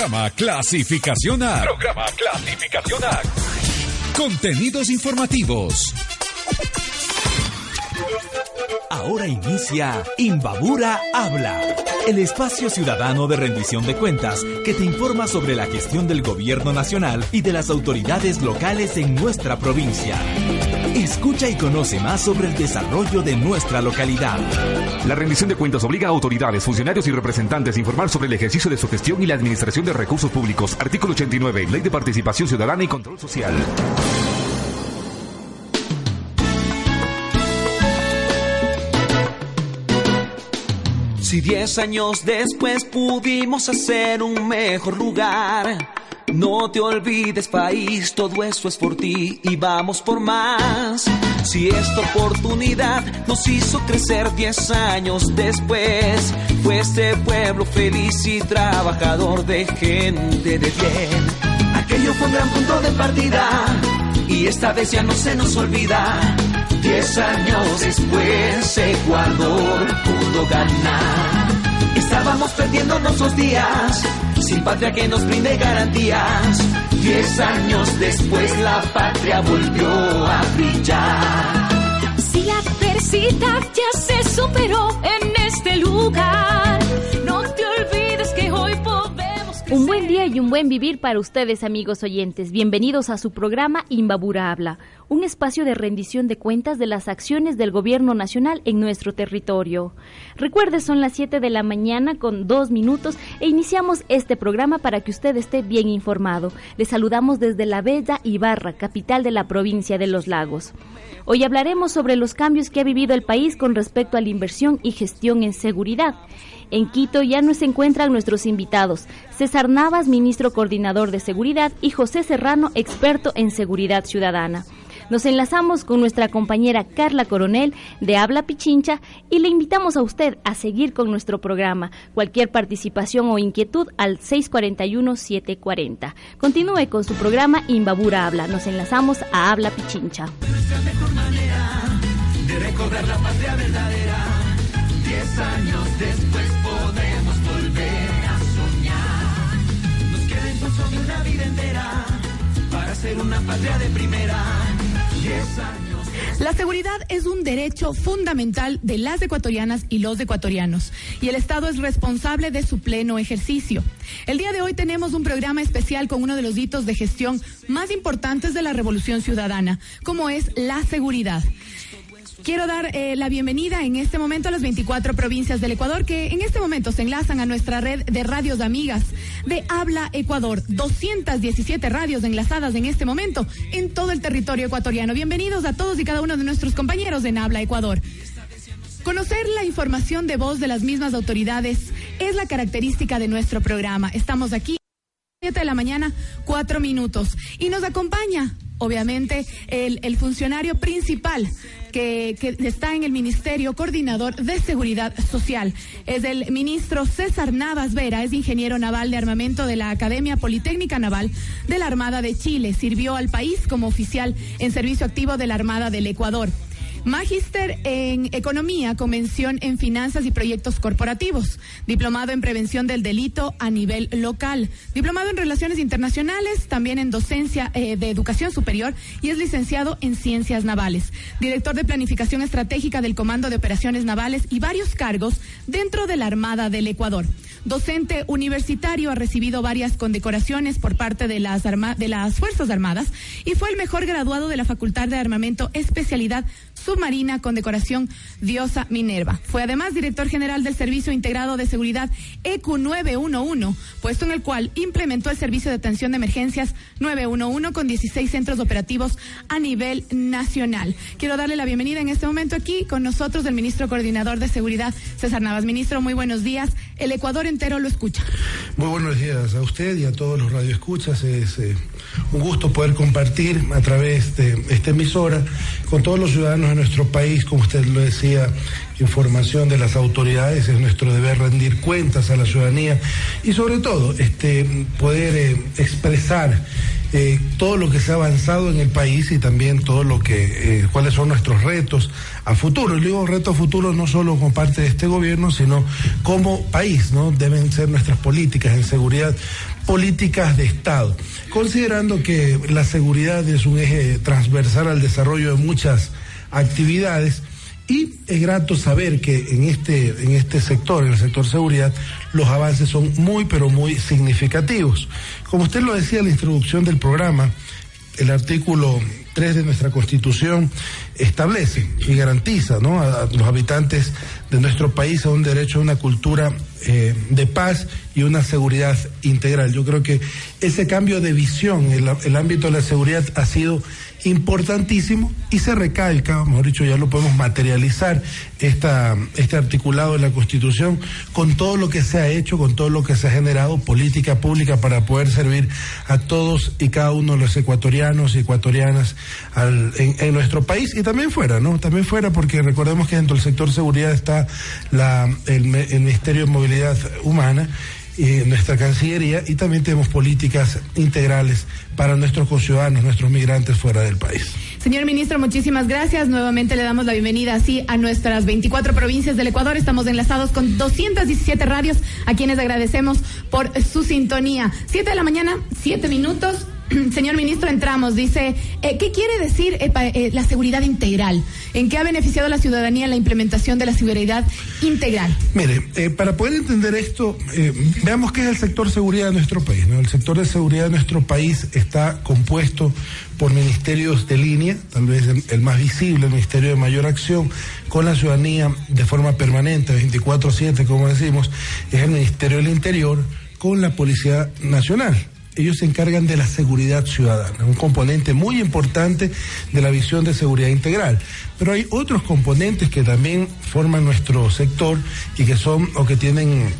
Programa Clasificación A. Programa Clasificación A. Contenidos informativos. Ahora inicia Imbabura Habla, el espacio ciudadano de rendición de cuentas que te informa sobre la gestión del gobierno nacional y de las autoridades locales en nuestra provincia. Escucha y conoce más sobre el desarrollo de nuestra localidad. La rendición de cuentas obliga a autoridades, funcionarios y representantes a informar sobre el ejercicio de su gestión y la administración de recursos públicos. Artículo 89, Ley de Participación Ciudadana y Control Social. Si diez años después pudimos hacer un mejor lugar, no te olvides país, todo eso es por ti y vamos por más. Si esta oportunidad nos hizo crecer diez años después, fue este pueblo feliz y trabajador de gente de bien. Aquello fue un gran punto de partida y esta vez ya no se nos olvida. Diez años después Ecuador pudo ganar. Estábamos perdiendo nuestros días, sin patria que nos brinde garantías. Diez años después la patria volvió a brillar. Si la adversidad ya se superó en este lugar, buen día y un buen vivir para ustedes, amigos oyentes. Bienvenidos a su programa Imbabura Habla, un espacio de rendición de cuentas de las acciones del gobierno nacional en nuestro territorio. Recuerde, son las 7 de la mañana con dos minutos e iniciamos este programa para que usted esté bien informado. Le saludamos desde la bella Ibarra, capital de la provincia de Los Lagos. Hoy hablaremos sobre los cambios que ha vivido el país con respecto a la inversión y gestión en seguridad. En Quito ya nos encuentran nuestros invitados, César Navas, ministro coordinador de seguridad, y José Serrano, experto en seguridad ciudadana. Nos enlazamos con nuestra compañera Carla Coronel de Habla Pichincha y le invitamos a usted a seguir con nuestro programa. Cualquier participación o inquietud al 641-740. Continúe con su programa Imbabura Habla. Nos enlazamos a Habla Pichincha. de recordar la patria verdadera. Diez años después una patria de primera. Diez años. La seguridad es un derecho fundamental de las ecuatorianas y los ecuatorianos y el Estado es responsable de su pleno ejercicio. El día de hoy tenemos un programa especial con uno de los hitos de gestión más importantes de la Revolución Ciudadana, como es la seguridad. Quiero dar eh, la bienvenida en este momento a las 24 provincias del Ecuador que en este momento se enlazan a nuestra red de radios amigas de Habla Ecuador. 217 radios enlazadas en este momento en todo el territorio ecuatoriano. Bienvenidos a todos y cada uno de nuestros compañeros en Habla Ecuador. Conocer la información de voz de las mismas autoridades es la característica de nuestro programa. Estamos aquí. 7 de la mañana, cuatro minutos. Y nos acompaña, obviamente, el funcionario principal que, que está en el Ministerio Coordinador de Seguridad Social. Es el ministro César Navas Vera, es ingeniero naval de armamento de la Academia Politécnica Naval de la Armada de Chile. Sirvió al país como oficial en servicio activo de la Armada del Ecuador. Magíster en Economía con mención en Finanzas y Proyectos Corporativos. Diplomado en Prevención del Delito a nivel local. Diplomado en Relaciones Internacionales, también en Docencia eh, de Educación Superior y es licenciado en Ciencias Navales. Director de Planificación Estratégica del Comando de Operaciones Navales y varios cargos dentro de la Armada del Ecuador. Docente universitario, ha recibido varias condecoraciones por parte de las, arma de las Fuerzas Armadas y fue el mejor graduado de la Facultad de Armamento, especialidad submarina con decoración Diosa Minerva. Fue además director general del Servicio Integrado de Seguridad EQ 911, puesto en el cual implementó el servicio de atención de emergencias 911 con 16 centros operativos a nivel nacional. Quiero darle la bienvenida en este momento aquí con nosotros el ministro coordinador de Seguridad, César Navas. Ministro, muy buenos días. El Ecuador entero lo escucha. Muy buenos días a usted y a todos los radioescuchas. Es eh, un gusto poder compartir a través de esta emisora con todos los ciudadanos de nuestro país, como usted lo decía, información de las autoridades, es nuestro deber rendir cuentas a la ciudadanía y sobre todo este, poder eh, expresar eh, todo lo que se ha avanzado en el país y también todo lo que, eh, cuáles son nuestros retos a futuro. Y digo retos a futuro no solo como parte de este gobierno, sino como país, ¿no? Deben ser nuestras políticas en seguridad, políticas de Estado. Considerando que la seguridad es un eje transversal al desarrollo de muchas actividades, y es grato saber que en este, en este sector, en el sector seguridad, los avances son muy, pero muy significativos. Como usted lo decía en la introducción del programa, el artículo 3 de nuestra Constitución establece y garantiza ¿no? a, los habitantes de nuestro país a un derecho a una cultura eh, de paz y una seguridad integral. Yo creo que ese cambio de visión en el ámbito de la seguridad ha sido importantísimo y se recalca, mejor dicho, ya lo podemos materializar, esta, este articulado de la Constitución con todo lo que se ha hecho, con todo lo que se ha generado, política pública para poder servir a todos y cada uno de los ecuatorianos y ecuatorianas en, nuestro país y también fuera, ¿no? También fuera porque recordemos que dentro del sector seguridad está el, el Ministerio de Movilidad Humana nuestra Cancillería y también tenemos políticas integrales para nuestros conciudadanos, nuestros migrantes fuera del país. Señor ministro, muchísimas gracias. Nuevamente le damos la bienvenida así a nuestras 24 provincias del Ecuador. Estamos enlazados con 217 radios a quienes agradecemos por su sintonía. Siete de la mañana, siete minutos. Señor ministro, entramos. Dice, eh, ¿qué quiere decir eh, eh, la seguridad integral? ¿En qué ha beneficiado a la ciudadanía la implementación de la seguridad integral? Mire, para poder entender esto, veamos qué es el sector seguridad de nuestro país. El sector de seguridad de nuestro país está compuesto por ministerios de línea, tal vez el, más visible, el Ministerio de Mayor Acción, con la ciudadanía de forma permanente, 24-7, como decimos, es el Ministerio del Interior con la Policía Nacional ellos se encargan de la seguridad ciudadana, un componente muy importante de la visión de seguridad integral. Pero hay otros componentes que también forman nuestro sector y que son o que tienen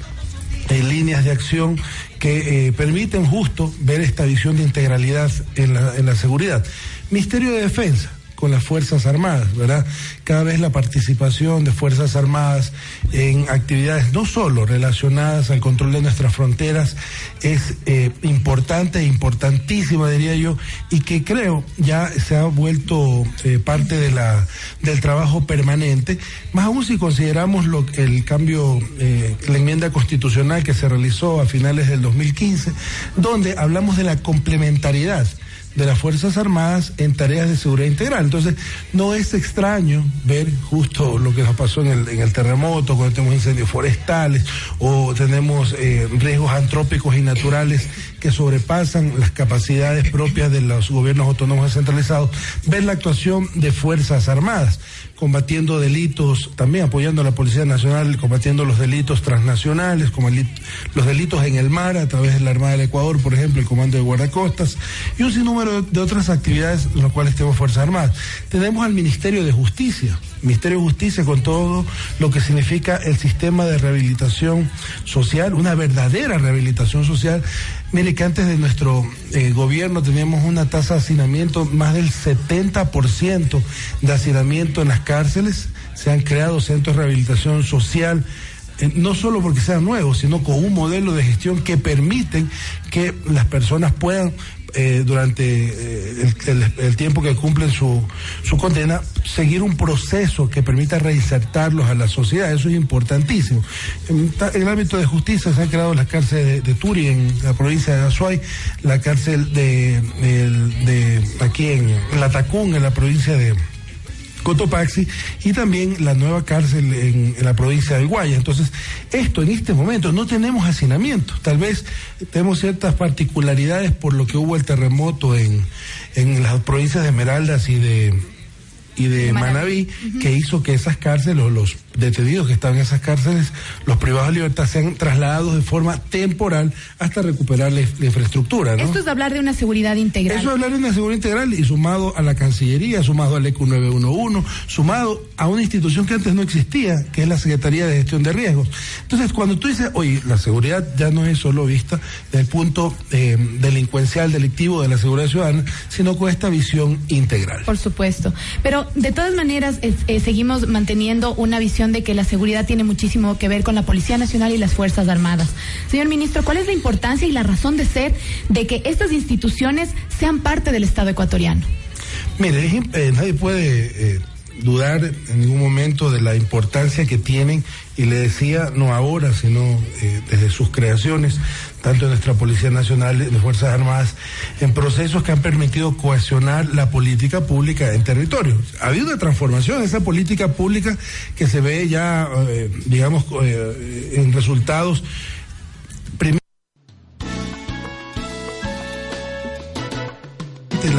eh, líneas de acción que eh, permiten justo ver esta visión de integralidad en la, en la seguridad. Ministerio de Defensa con las Fuerzas Armadas, ¿verdad? Cada vez la participación de Fuerzas Armadas en actividades no solo relacionadas al control de nuestras fronteras es eh, importante, importantísima, diría yo, y que creo ya se ha vuelto eh, parte de la, del trabajo permanente, más aún si consideramos lo, el cambio, eh, la enmienda constitucional que se realizó a finales del 2015, donde hablamos de la complementariedad de las Fuerzas Armadas en tareas de seguridad integral. Entonces, no es extraño ver justo lo que nos pasó en el, en el terremoto, cuando tenemos incendios forestales o tenemos eh, riesgos antrópicos y naturales que sobrepasan las capacidades propias de los gobiernos autónomos descentralizados, ver la actuación de Fuerzas Armadas combatiendo delitos, también apoyando a la Policía Nacional, combatiendo los delitos transnacionales, como los delitos en el mar a través de la Armada del Ecuador, por ejemplo, el Comando de Guardacostas, y un sinnúmero de, otras actividades en las cuales tenemos Fuerzas Armadas. Tenemos al Ministerio de Justicia, Ministerio de Justicia con todo lo que significa el sistema de rehabilitación social, una verdadera rehabilitación social. Mire que antes de nuestro eh, gobierno teníamos una tasa de hacinamiento más del 70% de hacinamiento en las cárceles. Se han creado centros de rehabilitación social eh, no solo porque sean nuevos, sino con un modelo de gestión que permiten que las personas puedan eh, durante eh, el, tiempo que cumplen su, su condena, seguir un proceso que permita reinsertarlos a la sociedad. Eso es importantísimo. En, el ámbito de justicia se han creado las cárceles de, Turi, en la provincia de Azuay, la cárcel de, de aquí en Latacún, en la provincia de Cotopaxi y también la nueva cárcel en, la provincia del Guaya. Entonces, esto en este momento no tenemos hacinamiento. Tal vez tenemos ciertas particularidades por lo que hubo el terremoto en, en las provincias de Esmeraldas y de y de Manaví, que hizo que esas cárceles, los detenidos que estaban en esas cárceles, los privados de libertad, sean trasladados de forma temporal hasta recuperar la, infraestructura. Esto es hablar de una seguridad integral. Eso es hablar de una seguridad integral y sumado a la Cancillería, sumado al ECU 911, sumado a una institución que antes no existía, que es la Secretaría de Gestión de Riesgos. Entonces, cuando tú dices, oye, la seguridad ya no es solo vista desde el punto eh, delincuencial, delictivo de la seguridad ciudadana, sino con esta visión integral. Por supuesto. Pero de todas maneras, eh, seguimos manteniendo una visión de que la seguridad tiene muchísimo que ver con la Policía Nacional y las Fuerzas Armadas. Señor ministro, ¿cuál es la importancia y la razón de ser de que estas instituciones sean parte del Estado ecuatoriano? Mire, eh, nadie puede eh, dudar en ningún momento de la importancia que tienen, y le decía, no ahora, sino eh, desde sus creaciones, tanto en nuestra Policía Nacional, de Fuerzas Armadas, en procesos que han permitido cohesionar la política pública en territorio. Ha habido una transformación en esa política pública que se ve ya, digamos, en resultados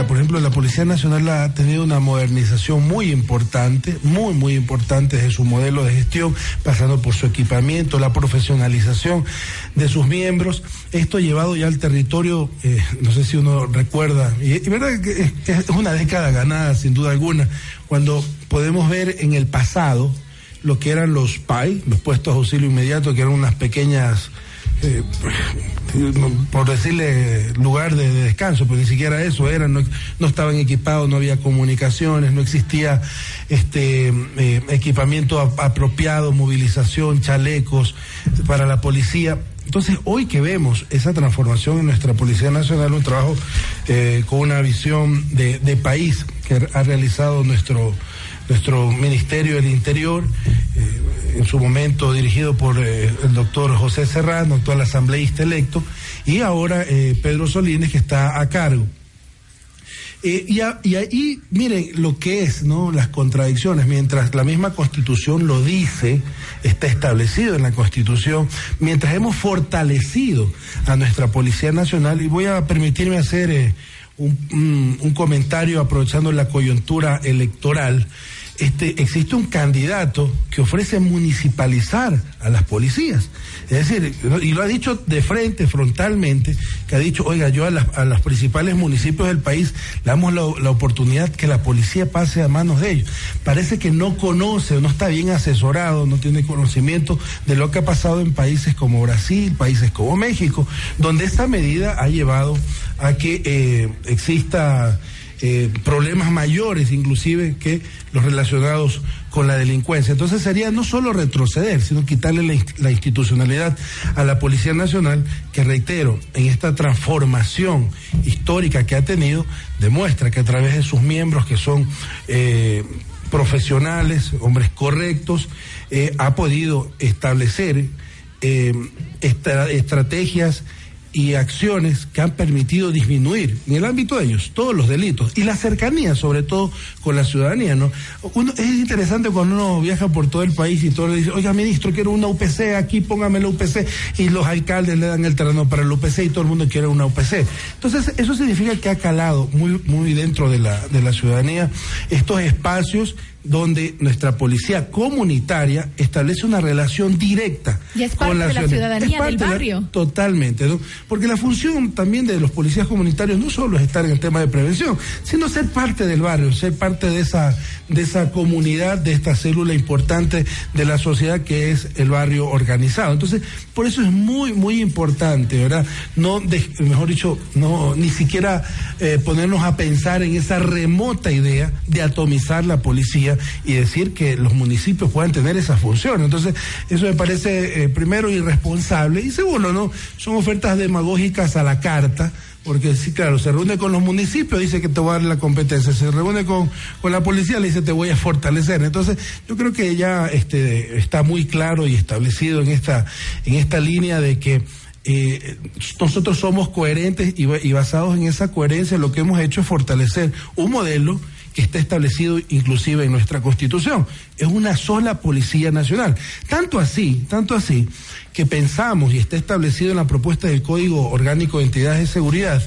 por ejemplo, la Policía Nacional ha tenido una modernización muy importante, muy, muy importante desde su modelo de gestión, pasando por su equipamiento, la profesionalización de sus miembros. Esto ha llevado ya al territorio, eh, no sé si uno recuerda, y, y verdad que es una década ganada, sin duda alguna, cuando podemos ver en el pasado lo que eran los PAI, los puestos de auxilio inmediato, que eran unas pequeñas eh, por decirle lugar de, descanso, pues ni siquiera eso era, no, estaban equipados, no había comunicaciones, no existía este eh, equipamiento apropiado, movilización, chalecos para la policía. Entonces, hoy que vemos esa transformación en nuestra Policía Nacional, un trabajo eh, con una visión de, de país que ha realizado nuestro nuestro Ministerio del Interior, eh, en su momento dirigido por eh, el doctor José Serrano, actual asambleísta electo, y ahora eh, Pedro Solines, que está a cargo. Y, ahí, miren lo que es, ¿no? Las contradicciones, mientras la misma Constitución lo dice, está establecido en la Constitución, mientras hemos fortalecido a nuestra Policía Nacional, y voy a permitirme hacer un comentario aprovechando la coyuntura electoral este, existe un candidato que ofrece municipalizar a las policías. Es decir, y lo ha dicho de frente, frontalmente, que ha dicho, oiga, yo a, a los principales municipios del país le damos la, la, oportunidad que la policía pase a manos de ellos. Parece que no conoce, no está bien asesorado, no tiene conocimiento de lo que ha pasado en países como Brasil, países como México, donde esta medida ha llevado a que eh, exista eh, problemas mayores inclusive que los relacionados con la delincuencia. Entonces sería no solo retroceder, sino quitarle la, institucionalidad a la Policía Nacional, que reitero, en esta transformación histórica que ha tenido, demuestra que a través de sus miembros, que son eh, profesionales, hombres correctos, eh, ha podido establecer esta, estrategias y acciones que han permitido disminuir en el ámbito de ellos todos los delitos y la cercanía sobre todo con la ciudadanía no uno, es interesante cuando uno viaja por todo el país y todo le dice oiga ministro quiero una UPC aquí póngame la UPC y los alcaldes le dan el terreno para la UPC y todo el mundo quiere una UPC entonces eso significa que ha calado muy muy dentro de la de la ciudadanía estos espacios donde nuestra policía comunitaria establece una relación directa y es parte con la, de la ciudadanía del barrio. totalmente, ¿no? porque la función también de los policías comunitarios no solo es estar en el tema de prevención, sino ser parte del barrio, ser parte de esa de esa comunidad, de esta célula importante de la sociedad que es el barrio organizado. Entonces, por eso es muy muy importante, ¿verdad? No, de, mejor dicho, no ni siquiera eh, ponernos a pensar en esa remota idea de atomizar la policía y decir que los municipios puedan tener esa función. Entonces, eso me parece, eh, primero, irresponsable y segundo, ¿no? Son ofertas demagógicas a la carta porque sí, claro, se reúne con los municipios, dice que te va a dar la competencia, se reúne con, con la policía, le dice te voy a fortalecer. Entonces, yo creo que ya este, está muy claro y establecido en esta, en esta línea de que eh, nosotros somos coherentes y basados en esa coherencia lo que hemos hecho es fortalecer un modelo que está establecido inclusive en nuestra Constitución. Es una sola Policía Nacional. Tanto así, tanto así, que pensamos y está establecido en la propuesta del Código Orgánico de Entidades de Seguridad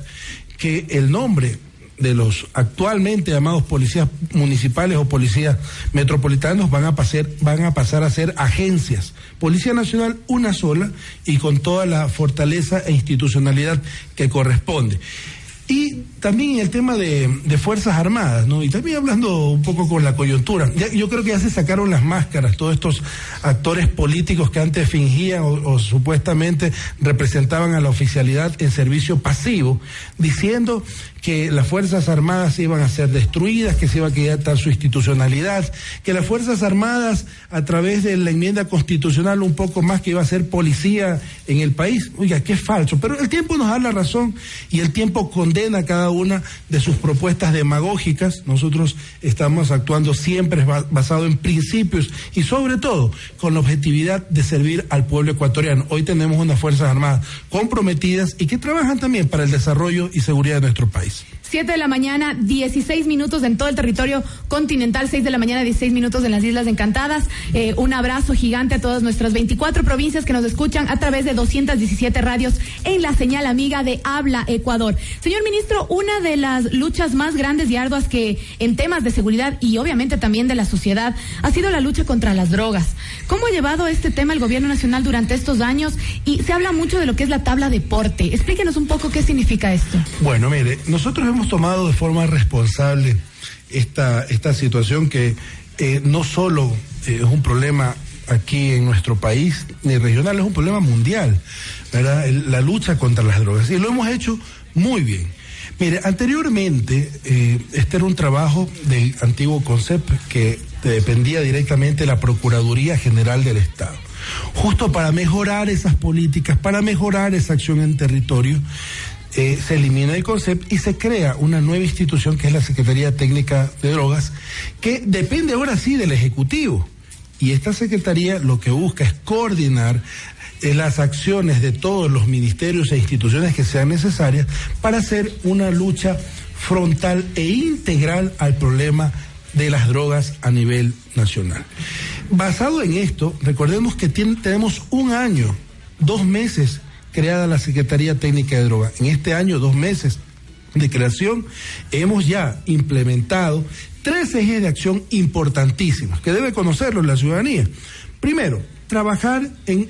que el nombre de los actualmente llamados policías municipales o policías metropolitanos van a pasar, van a pasar a ser agencias. Policía Nacional una sola y con toda la fortaleza e institucionalidad que corresponde. Y también el tema de, Fuerzas Armadas, ¿no? Y también hablando un poco con la coyuntura. yo creo que ya se sacaron las máscaras todos estos actores políticos que antes fingían o, supuestamente representaban a la oficialidad en servicio pasivo, diciendo que las Fuerzas Armadas iban a ser destruidas, que se iba a quitar su institucionalidad, que las Fuerzas Armadas, a través de la enmienda constitucional, un poco más que iba a ser policía en el país. Oiga, qué falso. Pero el tiempo nos da la razón y el tiempo condena cada una de sus propuestas demagógicas. Nosotros estamos actuando siempre basado en principios y sobre todo con la objetividad de servir al pueblo ecuatoriano. Hoy tenemos unas Fuerzas Armadas comprometidas y que trabajan también para el desarrollo y seguridad de nuestro país. 7 de la mañana, 16 minutos en todo el territorio continental, 6 de la mañana, 16 minutos en las Islas Encantadas. Eh, un abrazo gigante a todas nuestras 24 provincias que nos escuchan a través de 217 radios en la señal amiga de Habla Ecuador. Señor ministro, una de las luchas más grandes y arduas que en temas de seguridad y obviamente también de la sociedad ha sido la lucha contra las drogas. ¿Cómo ha llevado este tema el gobierno nacional durante estos años? Y se habla mucho de lo que es la tabla de porte. Explíquenos un poco qué significa esto. Bueno, mire, nosotros hemos tomado de forma responsable esta, esta situación que eh, no solo eh, es un problema aquí en nuestro país ni regional, es un problema mundial, ¿verdad? la lucha contra las drogas. Y lo hemos hecho muy bien. Mire, anteriormente, eh, este era un trabajo del antiguo CONCEP que dependía directamente de la Procuraduría General del Estado. Justo para mejorar esas políticas, para mejorar esa acción en territorio, eh, se elimina el concepto y se crea una nueva institución que es la Secretaría Técnica de Drogas, que depende ahora sí del Ejecutivo. Y esta Secretaría lo que busca es coordinar eh, las acciones de todos los ministerios e instituciones que sean necesarias para hacer una lucha frontal e integral al problema de las drogas a nivel nacional. Basado en esto, recordemos que tenemos un año, dos meses creada la Secretaría Técnica de Drogas. En este año, dos meses de creación, hemos ya implementado tres ejes de acción importantísimos que debe conocerlo la ciudadanía. Primero, trabajar en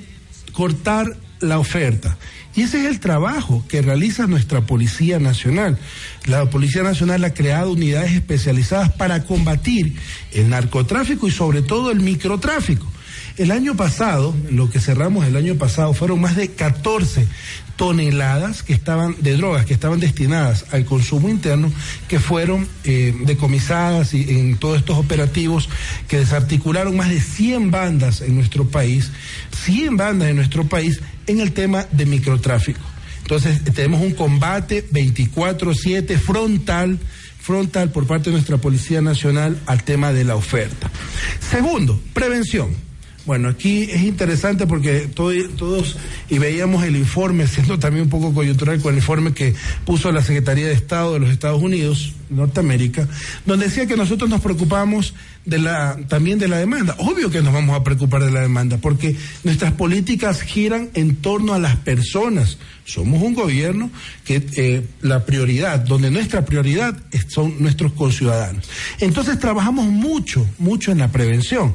cortar la oferta. Y ese es el trabajo que realiza nuestra Policía Nacional. La Policía Nacional ha creado unidades especializadas para combatir el narcotráfico y sobre todo el microtráfico. El año pasado, lo que cerramos el año pasado, fueron más de 14 toneladas que estaban de drogas que estaban destinadas al consumo interno que fueron eh, decomisadas y en todos estos operativos que desarticularon más de 100 bandas en nuestro país, 100 bandas en nuestro país en el tema de microtráfico. Entonces tenemos un combate 24/7 frontal frontal por parte de nuestra Policía Nacional al tema de la oferta. Segundo, prevención. Bueno, aquí es interesante porque todos, y veíamos el informe, siendo también un poco coyuntural con el informe que puso la Secretaría de Estado de los Estados Unidos, Norteamérica, donde decía que nosotros nos preocupamos de la, también de la demanda. Obvio que nos vamos a preocupar de la demanda, porque nuestras políticas giran en torno a las personas. Somos un gobierno que eh, la prioridad, donde nuestra prioridad son nuestros conciudadanos. Entonces trabajamos mucho, mucho en la prevención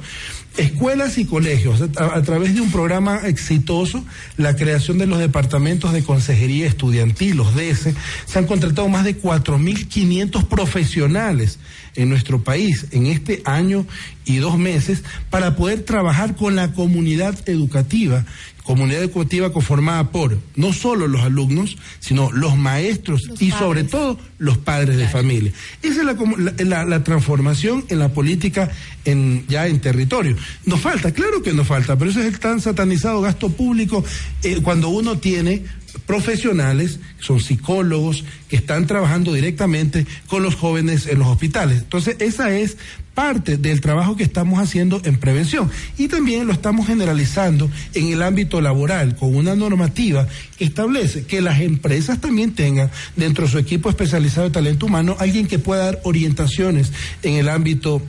escuelas y colegios, a, través de un programa exitoso, la creación de los departamentos de consejería estudiantil, los DS, se han contratado más de 4.500 profesionales en nuestro país en este año y dos meses para poder trabajar con la comunidad educativa comunidad educativa conformada por no solo los alumnos, sino los maestros y sobre todo los padres de familia. Esa es la, transformación en la política en, ya en territorio. Nos falta, claro que nos falta, pero eso es el tan satanizado gasto público eh, cuando uno tiene profesionales, son psicólogos, que están trabajando directamente con los jóvenes en los hospitales. Entonces, esa es parte del trabajo que estamos haciendo en prevención y también lo estamos generalizando en el ámbito laboral con una normativa que establece que las empresas también tengan dentro de su equipo especializado de talento humano alguien que pueda dar orientaciones en el ámbito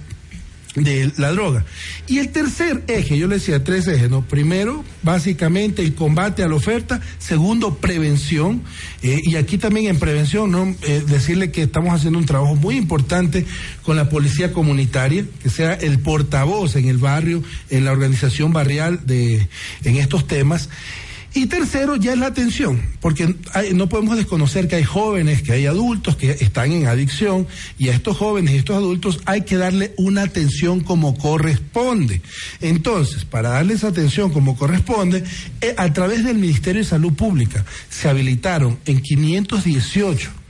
de la droga. Y el tercer eje, yo le decía tres ejes, ¿no? Primero, básicamente el combate a la oferta, segundo, prevención, eh, y aquí también en prevención, ¿no? Eh, decirle que estamos haciendo un trabajo muy importante con la policía comunitaria, que sea el portavoz en el barrio, en la organización barrial de, en estos temas. Y tercero, ya es la atención, porque no podemos desconocer que hay jóvenes, que hay adultos que están en adicción, y a estos jóvenes y estos adultos hay que darle una atención como corresponde. Entonces, para darles atención como corresponde, eh, a través del Ministerio de Salud Pública se habilitaron en 518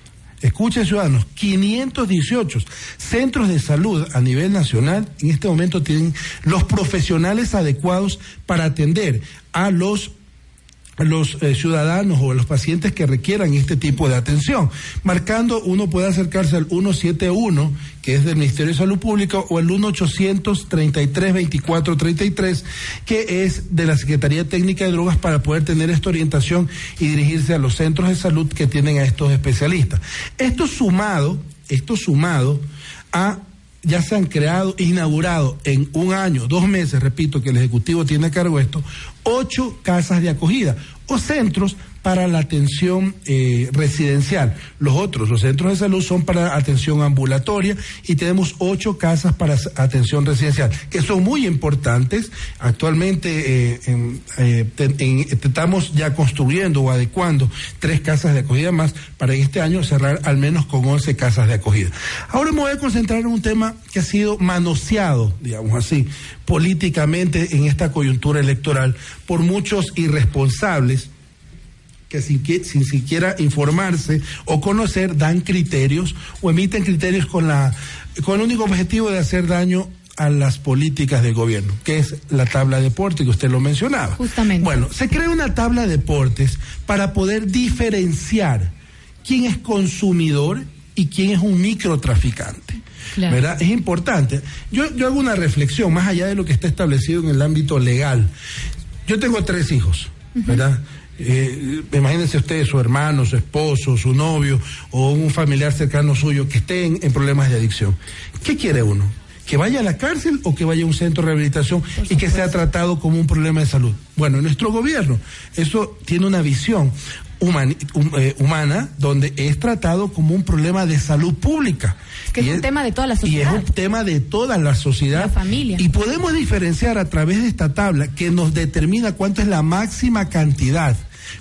Escuchen ciudadanos, 518 centros de salud a nivel nacional en este momento tienen los profesionales adecuados para atender a los los eh, ciudadanos o los pacientes que requieran este tipo de atención. Marcando, uno puede acercarse al 171, que es del Ministerio de Salud Pública, o el 1-833-2433, que es de la Secretaría Técnica de Drogas para poder tener esta orientación y dirigirse a los centros de salud que tienen a estos especialistas. Esto sumado, esto sumado a ya se han creado, inaugurado en un año, dos meses, repito, que el Ejecutivo tiene a cargo esto, ocho casas de acogida o centros para la atención eh, residencial. Los otros, los centros de salud, son para atención ambulatoria y tenemos ocho casas para atención residencial, que son muy importantes. Actualmente eh, eh, estamos ya construyendo o adecuando tres casas de acogida más para este año cerrar al menos con 11 casas de acogida. Ahora me voy a concentrar en un tema que ha sido manoseado, digamos así, políticamente en esta coyuntura electoral por muchos irresponsables que sin, sin siquiera informarse o conocer dan criterios o emiten criterios con la con el único objetivo de hacer daño a las políticas del gobierno, que es la tabla de deporte que usted lo mencionaba. Justamente. Bueno, se crea una tabla de deportes para poder diferenciar quién es consumidor y quién es un microtraficante. Claro. ¿Verdad? Es importante. Yo, yo hago una reflexión más allá de lo que está establecido en el ámbito legal. Yo tengo tres hijos, ¿verdad? Eh, imagínense ustedes, su hermano, su esposo, su novio o un familiar cercano suyo que estén en problemas de adicción. ¿Qué quiere uno? ¿Que vaya a la cárcel o que vaya a un centro de rehabilitación y que sea tratado como un problema de salud? Bueno, en nuestro gobierno eso tiene una visión humani- hum- eh, humana donde es tratado como un problema de salud pública. Que es Y un tema de toda la Y es sociedad. un tema de toda la sociedad. La familia. Y podemos diferenciar a través de esta tabla que nos determina cuánto es la máxima cantidad,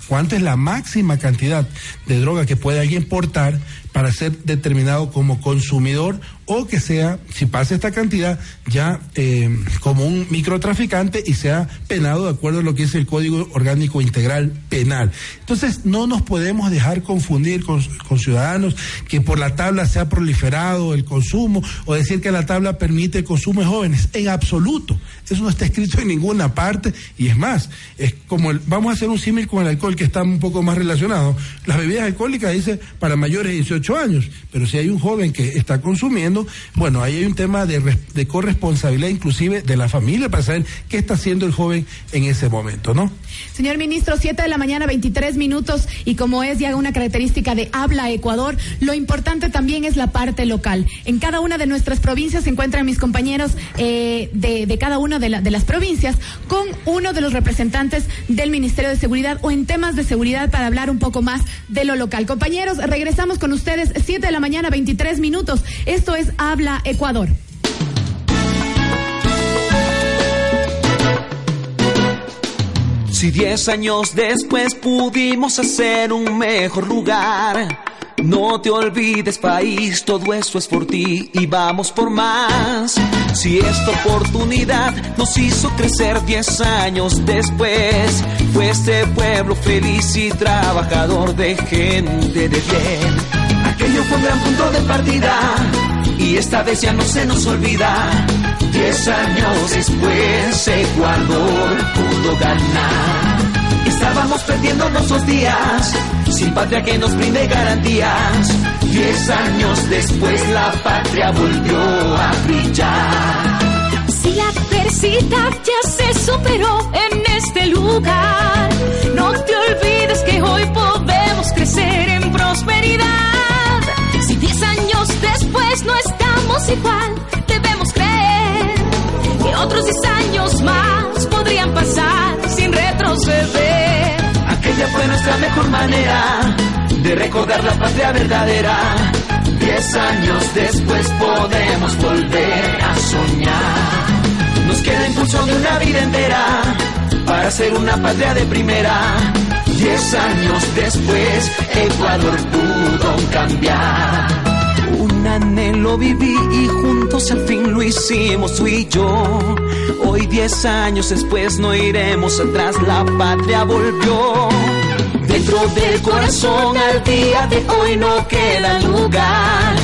cuánto es la máxima cantidad de droga que puede alguien portar para ser determinado como consumidor o que sea, si pasa esta cantidad, ya eh, como un microtraficante y sea penado de acuerdo a lo que dice el Código Orgánico Integral Penal. Entonces, no nos podemos dejar confundir con, ciudadanos que por la tabla se ha proliferado el consumo o decir que la tabla permite el consumo de jóvenes. En absoluto. Eso no está escrito en ninguna parte y es más, es como el, vamos a hacer un símil con el alcohol que está un poco más relacionado. Las bebidas alcohólicas dice para mayores de 18 años, pero si hay un joven que está consumiendo, bueno, ahí hay un tema de, de corresponsabilidad inclusive de la familia para saber qué está haciendo el joven en ese momento, ¿no? Señor ministro, 7 de la mañana, 23 minutos, y como es ya una característica de Habla Ecuador, lo importante también es la parte local. En cada una de nuestras provincias se encuentran mis compañeros eh, de, de cada una de las provincias con uno de los representantes del Ministerio de Seguridad o en temas de seguridad para hablar un poco más de lo local. Compañeros, regresamos con ustedes, 7 de la mañana, 23 minutos. Esto es Habla Ecuador. Si diez años después pudimos hacer un mejor lugar, no te olvides país, todo eso es por ti y vamos por más. Si esta oportunidad nos hizo crecer diez años después, fue este pueblo feliz y trabajador de gente de bien. Aquello fue un gran punto de partida y esta vez ya no se nos olvida. Diez años después Ecuador pudo ganar. Estábamos perdiendo nuestros días, sin patria que nos brinde garantías. Diez años después la patria volvió a brillar. Si la adversidad ya se superó en este lugar, no te olvides que hoy podemos crecer en prosperidad. Igual, debemos creer que otros diez años más podrían pasar sin retroceder. Aquella fue nuestra mejor manera de recordar la patria verdadera. Diez años después podemos volver a soñar. Nos queda impulso de una vida entera para ser una patria de primera. Diez años después, Ecuador pudo cambiar. Un anhelo viví y juntos al fin lo hicimos tú y yo. Hoy diez años después no iremos atrás, la patria volvió. Dentro del corazón al día de hoy no queda lugar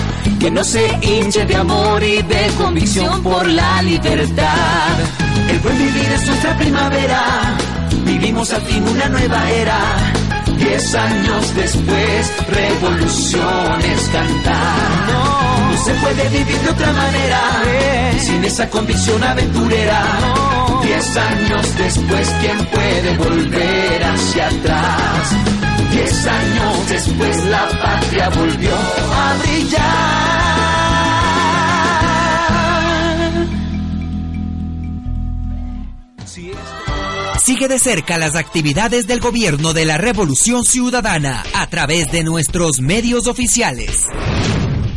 que no se hinche de amor y de convicción por la libertad. El buen vivir es nuestra primavera, vivimos al fin una nueva era. Diez años después, revoluciones cantar. No, no se puede vivir de otra manera, sin esa convicción aventurera. Diez años después, ¿quién puede volver hacia atrás? Diez años después, la patria volvió a brillar. Sigue de cerca las actividades del gobierno de la Revolución Ciudadana a través de nuestros medios oficiales.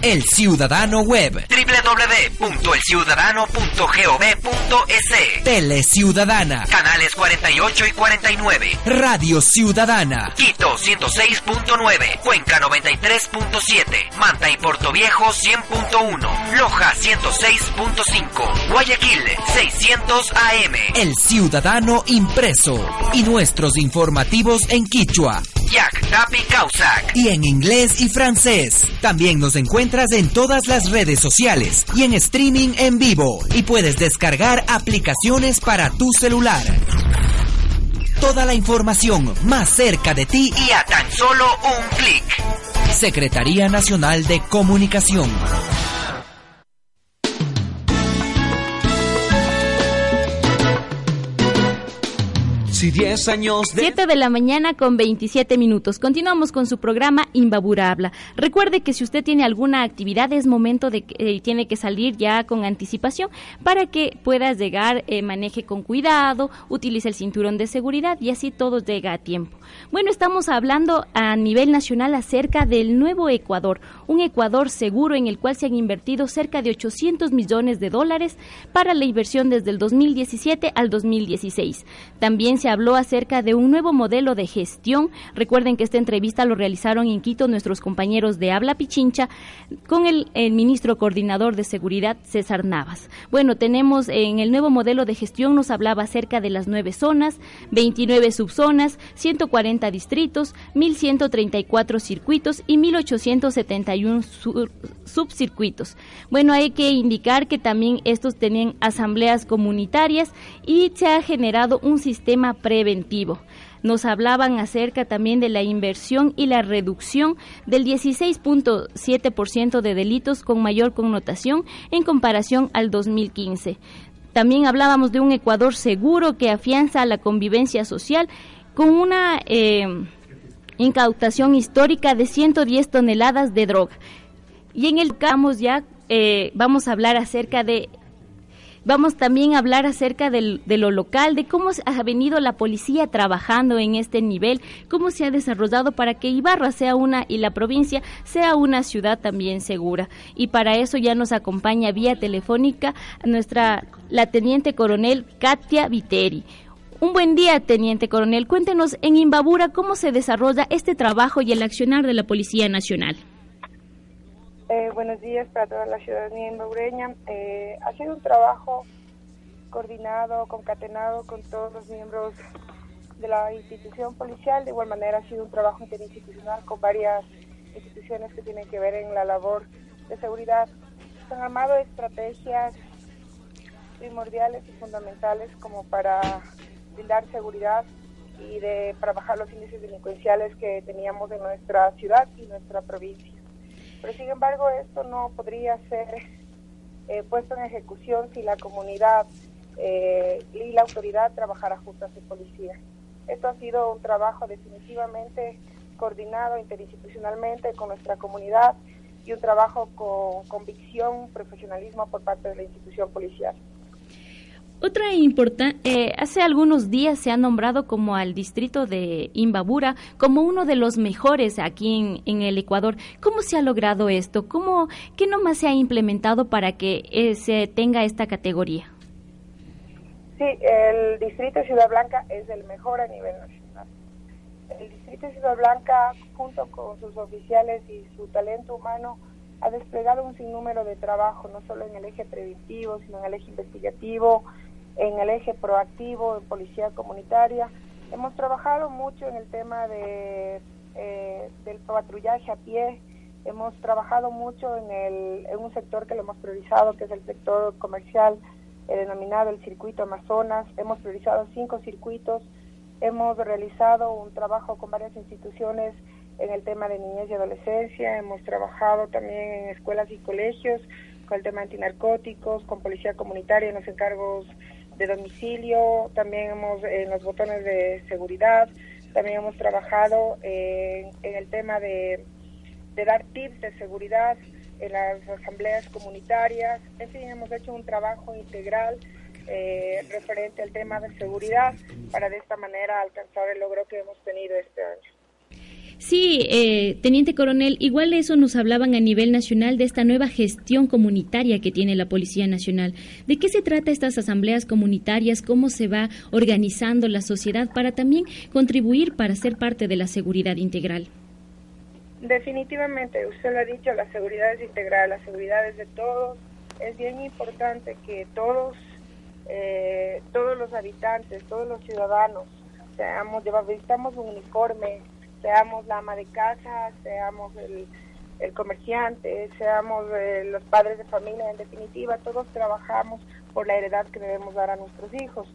El Ciudadano Web. www.elciudadano.gov.es. Tele Ciudadana. Canales 48 y 49. Radio Ciudadana. Quito 106.9. Cuenca 93.7. Manta y Puerto Viejo 100.1. Loja 106.5. Guayaquil 600 AM. El Ciudadano Impreso. Y nuestros informativos en Quichua. Yak Tapi. Y en inglés y francés. También nos encuentras en todas las redes sociales y en streaming en vivo. Y puedes descargar aplicaciones para tu celular. Toda la información más cerca de ti y a tan solo un clic. Secretaría Nacional de Comunicación. Si 10 años de... 7 de la mañana con 27 minutos. Continuamos con su programa Imbabura Habla. Recuerde que si usted tiene alguna actividad es momento de que eh, tiene que salir ya con anticipación para que puedas llegar, eh, maneje con cuidado, utilice el cinturón de seguridad y así todo llega a tiempo. Bueno, estamos hablando a nivel nacional acerca del nuevo Ecuador, un Ecuador seguro en el cual se han invertido cerca de 800 millones de dólares para la inversión desde el 2017 al 2016. También se habló acerca de un nuevo modelo de gestión. Recuerden que esta entrevista lo realizaron en Quito nuestros compañeros de Habla Pichincha con el, ministro coordinador de seguridad César Navas. Bueno, tenemos en el nuevo modelo de gestión nos hablaba acerca de las nueve zonas, 29 subzonas, 140 distritos, 1.134 circuitos y 1.871 subcircuitos. Bueno, hay que indicar que también estos tenían asambleas comunitarias y se ha generado un sistema preventivo. Nos hablaban acerca también de la inversión y la reducción del 16.7% de delitos con mayor connotación en comparación al 2015. También hablábamos de un Ecuador seguro que afianza la convivencia social con una eh, incautación histórica de 110 toneladas de droga. Y en el vamos ya eh, vamos a hablar acerca de Vamos también a hablar acerca de lo local, de cómo ha venido la policía trabajando en este nivel, cómo se ha desarrollado para que Ibarra sea una y la provincia sea una ciudad también segura. Y para eso ya nos acompaña vía telefónica nuestra la teniente coronel Katia Viteri. Un buen día, teniente coronel. Cuéntenos en Imbabura cómo se desarrolla este trabajo y el accionar de la Policía Nacional. Eh, buenos días para toda la ciudadanía imbaureña. Eh, ha sido un trabajo coordinado, concatenado con todos los miembros de la institución policial. De igual manera ha sido un trabajo interinstitucional con varias instituciones que tienen que ver en la labor de seguridad. Se han armado estrategias primordiales y fundamentales como para brindar seguridad y de para bajar los índices delincuenciales que teníamos en nuestra ciudad y nuestra provincia. Pero sin embargo esto no podría ser eh, puesto en ejecución si la comunidad eh, y la autoridad trabajara juntas en policía. Esto ha sido un trabajo definitivamente coordinado interinstitucionalmente con nuestra comunidad y un trabajo con convicción, profesionalismo por parte de la institución policial. Otra importante, eh, hace algunos días se ha nombrado como al distrito de Imbabura como uno de los mejores aquí en, el Ecuador. ¿Cómo se ha logrado esto? ¿Cómo, ¿Qué nomás se ha implementado para que eh, se tenga esta categoría? Sí, el distrito de Ciudad Blanca es el mejor a nivel nacional. El distrito de Ciudad Blanca, junto con sus oficiales y su talento humano, ha desplegado un sinnúmero de trabajo, no solo en el eje preventivo, sino en el eje investigativo, en el eje proactivo, en policía comunitaria. Hemos trabajado mucho en el tema de, eh, del patrullaje a pie, hemos trabajado mucho en, el, en un sector que lo hemos priorizado, que es el sector comercial, denominado el Circuito Amazonas. Hemos priorizado cinco circuitos, hemos realizado un trabajo con varias instituciones en el tema de niñez y adolescencia, hemos trabajado también en escuelas y colegios con el tema antinarcóticos, con policía comunitaria en los encargos de domicilio, también hemos en los botones de seguridad, también hemos trabajado en, el tema de, de dar tips de seguridad en las asambleas comunitarias, en fin, hemos hecho un trabajo integral eh, referente al tema de seguridad para de esta manera alcanzar el logro que hemos tenido este año. Sí, eh, teniente coronel, igual eso nos hablaban a nivel nacional de esta nueva gestión comunitaria que tiene la Policía Nacional. ¿De qué se trata estas asambleas comunitarias? ¿Cómo se va organizando la sociedad para también contribuir para ser parte de la seguridad integral? Definitivamente, usted lo ha dicho, la seguridad es integral, la seguridad es de todos. Es bien importante que todos, eh, todos los habitantes, todos los ciudadanos, seamos, visitamos un uniforme, seamos la ama de casa, seamos el, comerciante, seamos eh, los padres de familia, en definitiva, todos trabajamos por la heredad que debemos dar a nuestros hijos.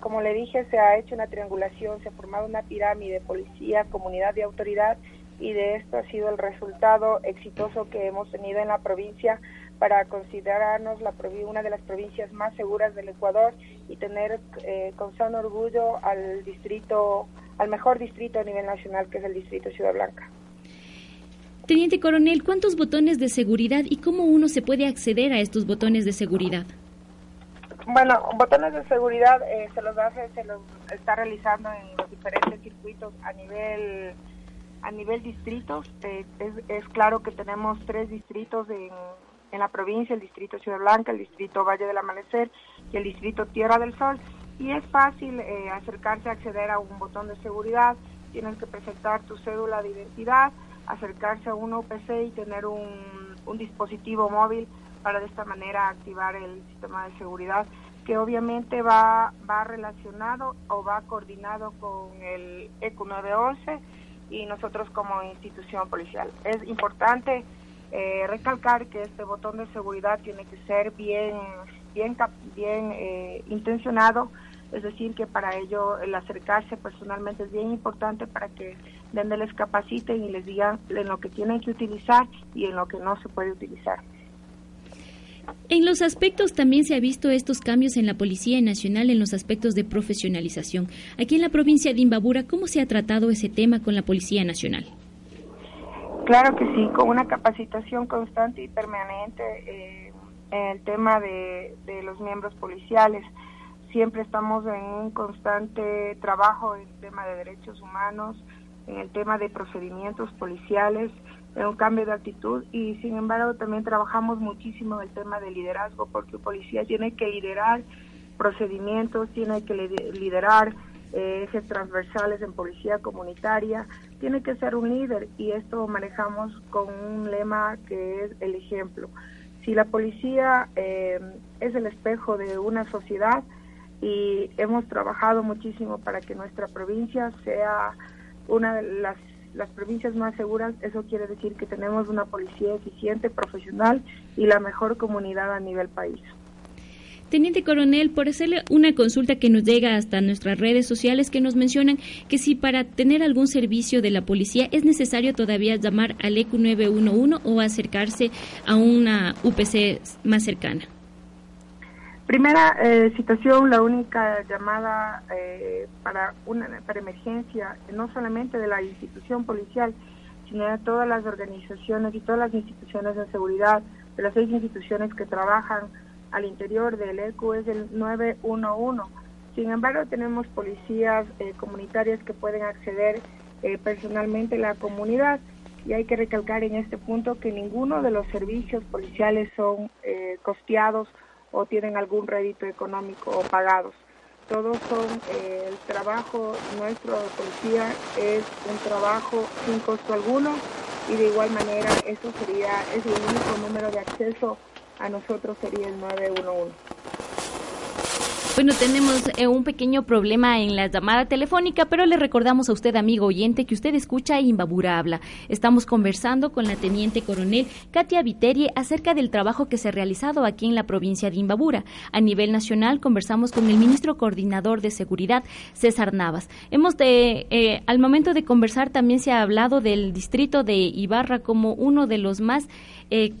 Como le dije, se ha hecho una triangulación, se ha formado una pirámide, policía, comunidad y autoridad, y de esto ha sido el resultado exitoso que hemos tenido en la provincia para considerarnos la una de las provincias más seguras del Ecuador y tener eh, con son orgullo al distrito, al mejor distrito a nivel nacional que es el distrito Ciudad Blanca. Teniente Coronel, ¿cuántos botones de seguridad y cómo uno se puede acceder a estos botones de seguridad? Bueno, botones de seguridad eh, se los hace, se los está realizando en los diferentes circuitos a nivel a nivel distritos, eh, es, claro que tenemos tres distritos en, en, la provincia, el distrito Ciudad Blanca, el distrito Valle del Amanecer y el distrito Tierra del Sol. Y es fácil eh, acercarse a acceder a un botón de seguridad, tienes que presentar tu cédula de identidad, acercarse a un OPC y tener un, dispositivo móvil para de esta manera activar el sistema de seguridad que obviamente va, va relacionado o va coordinado con el ECU 911 y nosotros como institución policial. Es importante eh, recalcar que este botón de seguridad tiene que ser bien, bien, bien eh, intencionado, es decir, que para ello el acercarse personalmente es bien importante para que donde les capaciten y les digan en lo que tienen que utilizar y en lo que no se puede utilizar. En los aspectos también se ha visto estos cambios en la Policía Nacional en los aspectos de profesionalización. Aquí en la provincia de Imbabura, ¿cómo se ha tratado ese tema con la Policía Nacional? Claro que sí, con una capacitación constante y permanente eh, en el tema de, de los miembros policiales. Siempre estamos en un constante trabajo en el tema de derechos humanos, en el tema de procedimientos policiales, un cambio de actitud y sin embargo también trabajamos muchísimo en el tema de liderazgo porque policía tiene que liderar procedimientos, tiene que liderar eh, ejes transversales en policía comunitaria, tiene que ser un líder y esto manejamos con un lema que es el ejemplo. Si la policía eh, es el espejo de una sociedad y hemos trabajado muchísimo para que nuestra provincia sea una de las las provincias más seguras, eso quiere decir que tenemos una policía eficiente, profesional y la mejor comunidad a nivel país. Teniente Coronel, por hacerle una consulta que nos llega hasta nuestras redes sociales que nos mencionan que si para tener algún servicio de la policía es necesario todavía llamar al ECU 911 o acercarse a una UPC más cercana. Primera eh, situación, la única llamada eh, para una para emergencia, no solamente de la institución policial, sino de todas las organizaciones y todas las instituciones de seguridad, de las seis instituciones que trabajan al interior del ECU es el 911. Sin embargo, tenemos policías eh, comunitarias que pueden acceder eh, personalmente a la comunidad y hay que recalcar en este punto que ninguno de los servicios policiales son costeados o tienen algún rédito económico o pagados. todos son eh, el trabajo nuestro policía es un trabajo sin costo alguno y de igual manera eso sería es el único número de acceso a nosotros sería el 911. Bueno, tenemos eh, un pequeño problema en la llamada telefónica, pero le recordamos a usted, amigo oyente, que usted escucha Imbabura Habla. Estamos conversando con la teniente coronel Katia Viterie acerca del trabajo que se ha realizado aquí en la provincia de Imbabura. A nivel nacional conversamos con el ministro coordinador de seguridad, César Navas. Hemos de, eh, al momento de conversar también se ha hablado del distrito de Ibarra como uno de los más eh,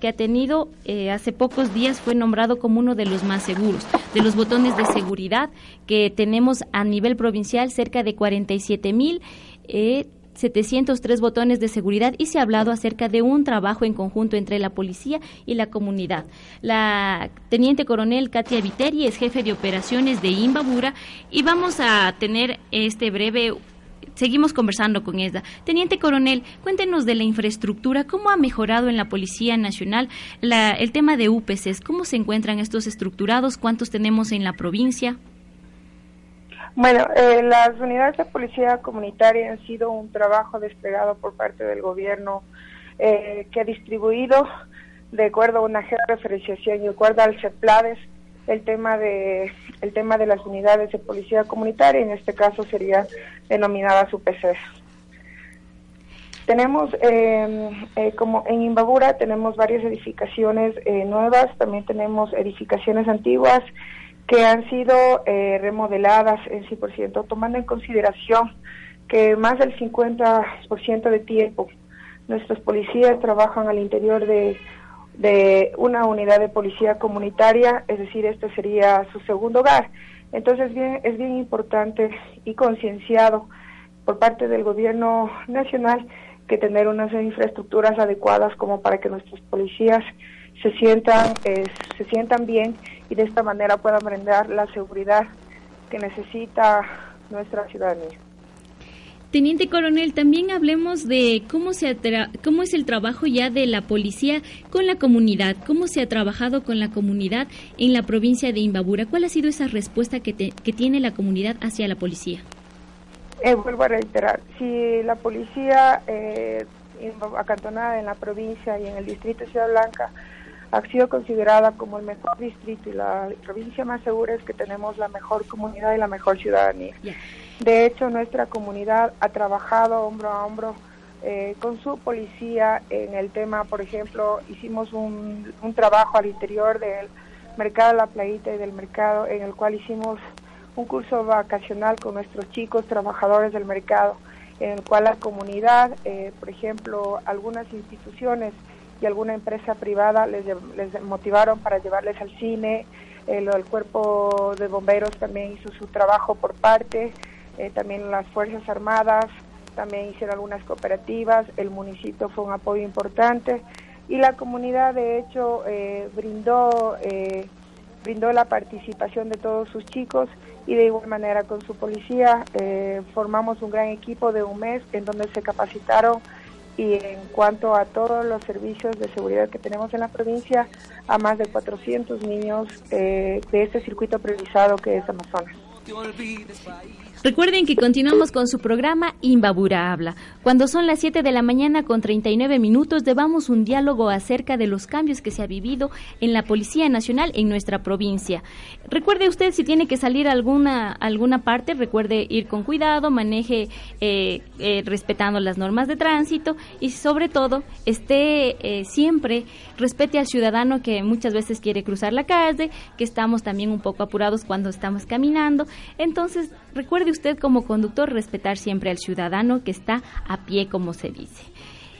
que, ha, tenido eh, hace pocos días fue nombrado como uno de los más seguros. De los botones de seguridad que tenemos a nivel provincial, cerca de 47 mil. Eh, 703 botones de seguridad y se ha hablado acerca de un trabajo en conjunto entre la policía y la comunidad. La teniente coronel Katia Viteri es jefe de operaciones de Imbabura y vamos a tener este breve seguimos conversando con ella. Teniente Coronel, cuéntenos de la infraestructura, cómo ha mejorado en la Policía Nacional el tema de UPCs, cómo se encuentran estos estructurados, cuántos tenemos en la provincia. Bueno, eh, las unidades de policía comunitaria han sido un trabajo desplegado por parte del gobierno eh, que ha distribuido, de acuerdo a una referenciación y de acuerdo al CEPLADES, el tema de el tema de las unidades de policía comunitaria, en este caso sería denominada UPC. Tenemos, eh, eh, como en Imbabura, tenemos varias edificaciones eh, nuevas, también tenemos edificaciones antiguas que han sido remodeladas en 100%, tomando en consideración que más del 50% de tiempo nuestros policías trabajan al interior de de una unidad de policía comunitaria, es decir, este sería su segundo hogar. Entonces bien, es bien importante y concienciado por parte del gobierno nacional que tener unas infraestructuras adecuadas como para que nuestros policías se sientan eh, se sientan bien y de esta manera puedan brindar la seguridad que necesita nuestra ciudadanía. Teniente Coronel, también hablemos de cómo, se cómo es el trabajo ya de la policía con la comunidad, cómo se ha trabajado con la comunidad en la provincia de Imbabura. ¿Cuál ha sido esa respuesta que, que tiene la comunidad hacia la policía? Eh, vuelvo a reiterar, si la policía eh, acantonada en la provincia y en el distrito de Ciudad Blanca ha sido considerada como el mejor distrito y la provincia más segura es que tenemos la mejor comunidad y la mejor ciudadanía. De hecho, nuestra comunidad ha trabajado hombro a hombro eh, con su policía en el tema, por ejemplo, hicimos un, un trabajo al interior del mercado la playita y del mercado en el cual hicimos un curso vacacional con nuestros chicos trabajadores del mercado, en el cual la comunidad, eh, por ejemplo, algunas instituciones y alguna empresa privada les, les motivaron para llevarles al cine, el cuerpo de bomberos también hizo su trabajo por parte, eh, también las Fuerzas Armadas también hicieron algunas cooperativas, el municipio fue un apoyo importante y la comunidad de hecho eh, brindó, eh, brindó la participación de todos sus chicos y de igual manera con su policía formamos un gran equipo de un mes en donde se capacitaron y en cuanto a todos los servicios de seguridad que tenemos en la provincia, a más de 400 niños de este circuito priorizado que es Amazonas. Recuerden que continuamos con su programa Imbabura Habla. Cuando son las 7 de la mañana con 39 minutos, llevamos un diálogo acerca de los cambios que se ha vivido en la Policía Nacional en nuestra provincia. Recuerde usted si tiene que salir a alguna, alguna parte, recuerde ir con cuidado, maneje eh, eh, respetando las normas de tránsito y sobre todo esté eh, siempre, respete al ciudadano que muchas veces quiere cruzar la calle, que estamos también un poco apurados cuando estamos caminando. Entonces, recuerde usted como conductor respetar siempre al ciudadano que está a pie, como se dice.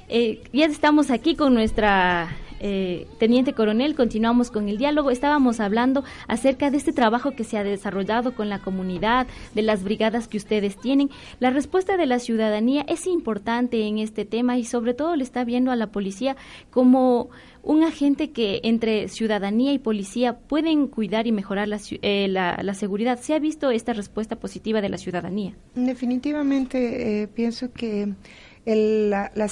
Eh, ya estamos aquí con nuestra eh, teniente coronel, continuamos con el diálogo. Estábamos hablando acerca de este trabajo que se ha desarrollado con la comunidad, de las brigadas que ustedes tienen. La respuesta de la ciudadanía es importante en este tema y sobre todo le está viendo a la policía como un agente que entre ciudadanía y policía pueden cuidar y mejorar la, eh, la, seguridad. ¿Se ha visto esta respuesta positiva de la ciudadanía? Definitivamente pienso que la, la,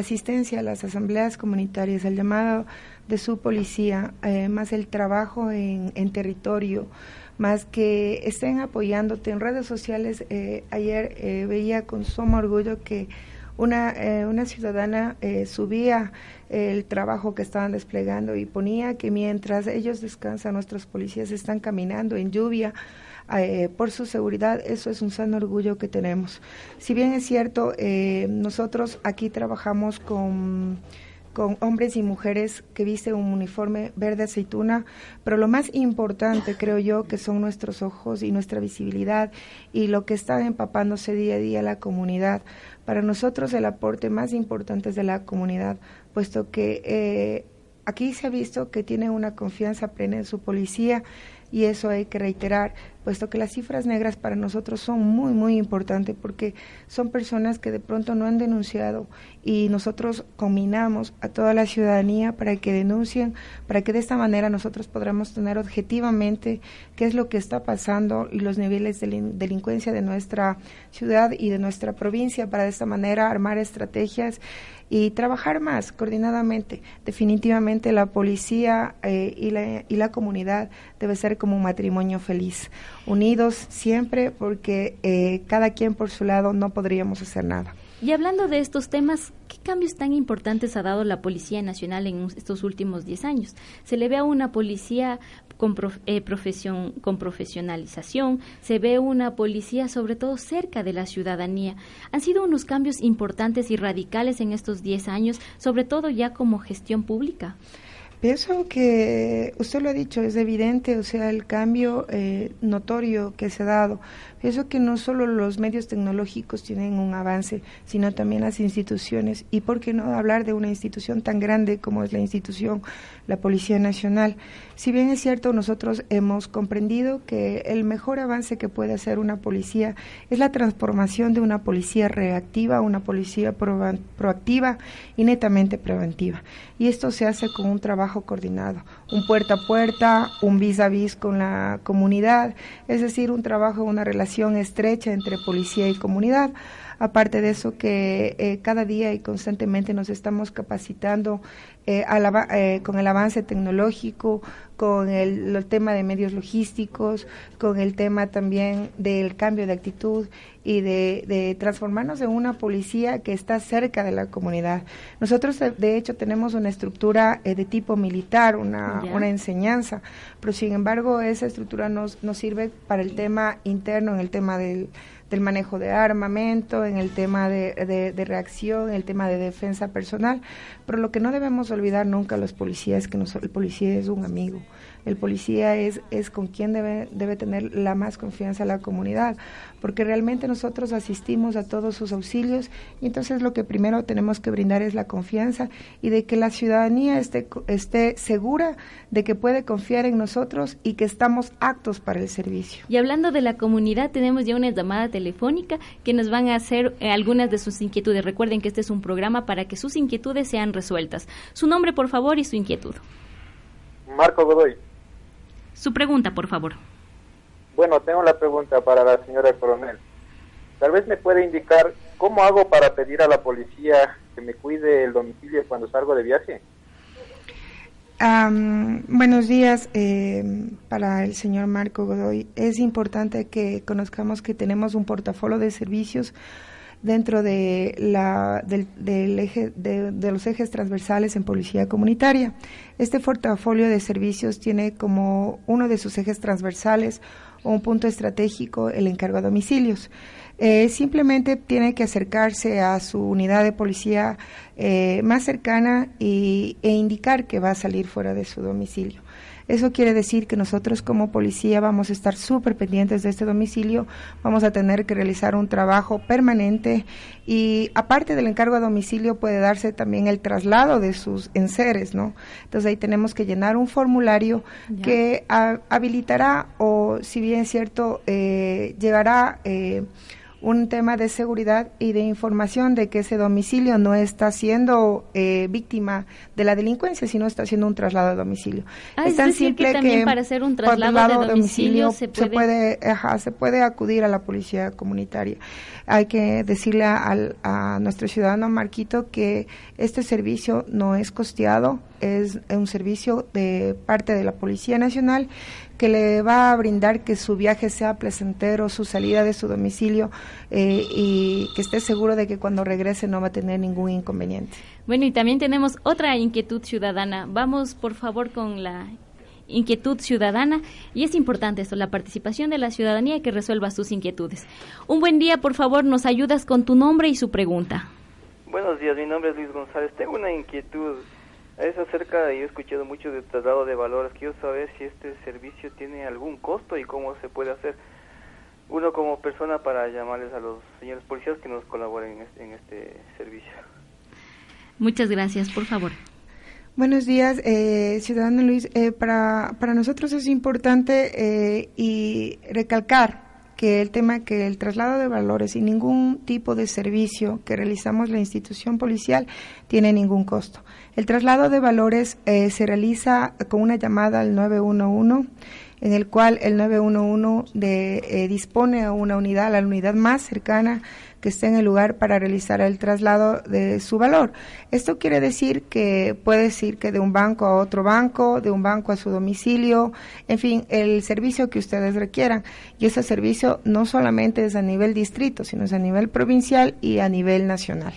asistencia a las asambleas comunitarias, el llamado de su policía, eh, más el trabajo en, territorio, más que estén apoyándote en redes sociales. Eh, ayer eh, veía con sumo orgullo que una, eh, una ciudadana subía el trabajo que estaban desplegando y ponía que mientras ellos descansan, nuestros policías están caminando en lluvia. por su seguridad, eso es un sano orgullo que tenemos. Si bien es cierto, nosotros aquí trabajamos con con hombres y mujeres que visten un uniforme verde aceituna, pero lo más importante creo yo que son nuestros ojos y nuestra visibilidad y lo que está empapándose día a día la comunidad. Para nosotros el aporte más importante es de la comunidad, puesto que eh, aquí se ha visto que tiene una confianza plena en su policía y eso hay que reiterar, puesto que las cifras negras para nosotros son muy, muy importantes porque son personas que de pronto no han denunciado y nosotros combinamos a toda la ciudadanía para que denuncien, para que de esta manera nosotros podamos tener objetivamente qué es lo que está pasando y los niveles de delincuencia de nuestra ciudad y de nuestra provincia, para de esta manera armar estrategias y trabajar más coordinadamente. Definitivamente la policía eh, y, la, y la comunidad debe ser como un matrimonio feliz, unidos siempre porque eh, cada quien por su lado no podríamos hacer nada. Y hablando de estos temas, ¿qué cambios tan importantes ha dado la Policía Nacional en estos últimos 10 años? Se le ve a una policía con, eh, profesión, con profesionalización, se ve una policía sobre todo cerca de la ciudadanía. Han sido unos cambios importantes y radicales en estos 10 años, sobre todo ya como gestión pública. Pienso que usted lo ha dicho, es evidente, o sea, el cambio eh, notorio que se ha dado. Pienso que no solo los medios tecnológicos tienen un avance, sino también las instituciones. Y por qué no hablar de una institución tan grande como es la institución, la Policía Nacional. Si bien es cierto, nosotros hemos comprendido que el mejor avance que puede hacer una policía es la transformación de una policía reactiva a una policía proactiva y netamente preventiva. Y esto se hace con un trabajo coordinado, un puerta a puerta, un vis a vis con la comunidad, es decir, un trabajo, una relación estrecha entre policía y comunidad. Aparte de eso, que eh, cada día y constantemente nos estamos capacitando eh, eh, con el avance tecnológico, con el, tema de medios logísticos, con el tema también del cambio de actitud y de, transformarnos en una policía que está cerca de la comunidad. Nosotros, de hecho, tenemos una estructura de tipo militar, una, una enseñanza, pero sin embargo esa estructura nos, nos sirve para el tema interno, en el tema del del manejo de armamento, en el tema de, de, reacción, en el tema de defensa personal. Pero lo que no debemos olvidar nunca los policías es que el policía es un amigo. El policía es, es con quien debe, debe tener la más confianza la comunidad, porque realmente nosotros asistimos a todos sus auxilios y entonces lo que primero tenemos que brindar es la confianza y de que la ciudadanía esté, esté segura de que puede confiar en nosotros y que estamos aptos para el servicio. Y hablando de la comunidad, tenemos ya una llamada telefónica que nos van a hacer eh, algunas de sus inquietudes. Recuerden que este es un programa para que sus inquietudes sean resueltas. Su nombre, por favor, y su inquietud. Marco Godoy. Su pregunta, por favor. Bueno, tengo la pregunta para la señora coronel. Tal vez me puede indicar cómo hago para pedir a la policía que me cuide el domicilio cuando salgo de viaje. Buenos días eh, para el señor Marco Godoy. Es importante que conozcamos que tenemos un portafolio de servicios dentro de, la, del, eje, de, los ejes transversales en policía comunitaria. Este portafolio de servicios tiene como uno de sus ejes transversales o un punto estratégico el encargo a domicilios. Eh, simplemente tiene que acercarse a su unidad de policía eh, más cercana y, e indicar que va a salir fuera de su domicilio. Eso quiere decir que nosotros como policía vamos a estar súper pendientes de este domicilio, vamos a tener que realizar un trabajo permanente y aparte del encargo a domicilio puede darse también el traslado de sus enseres, ¿no? Entonces ahí tenemos que llenar un formulario que habilitará o si bien es cierto, eh, llegará... Eh, un tema de seguridad y de información de que ese domicilio no está siendo eh, víctima de la delincuencia, sino está haciendo un traslado de domicilio. Ah, es, tan simple que también para hacer un traslado, de, domicilio, se puede, se puede, acudir a la policía comunitaria. Hay que decirle a nuestro ciudadano Marquito que este servicio no es costeado es un servicio de parte de la Policía Nacional que le va a brindar que su viaje sea placentero, su salida de su domicilio eh, y que esté seguro de que cuando regrese no va a tener ningún inconveniente. Bueno, y también tenemos otra inquietud ciudadana. Vamos, por favor, con la inquietud ciudadana y es importante esto, la participación de la ciudadanía que resuelva sus inquietudes. Un buen día, por favor, nos ayudas con tu nombre y su pregunta. Buenos días, mi nombre es Luis González. Tengo una inquietud. Es acerca, yo he escuchado mucho de traslado de valores. Quiero saber si este servicio tiene algún costo y cómo se puede hacer. Uno como persona para llamarles a los señores policías que nos colaboren en este, en este servicio. Muchas gracias, por favor. Buenos días, eh, ciudadano Luis. Eh, para, para nosotros es importante eh, y recalcar que el tema que el traslado de valores y ningún tipo de servicio que realizamos la institución policial tiene ningún costo. El traslado de valores eh, se realiza con una llamada al 911 en el cual el 911 de, eh, dispone a una unidad, a la unidad más cercana que esté en el lugar para realizar el traslado de su valor. Esto quiere decir que puede decir que de un banco a otro banco, de un banco a su domicilio, en fin, el servicio que ustedes requieran. Y ese servicio no solamente es a nivel distrito, sino es a nivel provincial y a nivel nacional.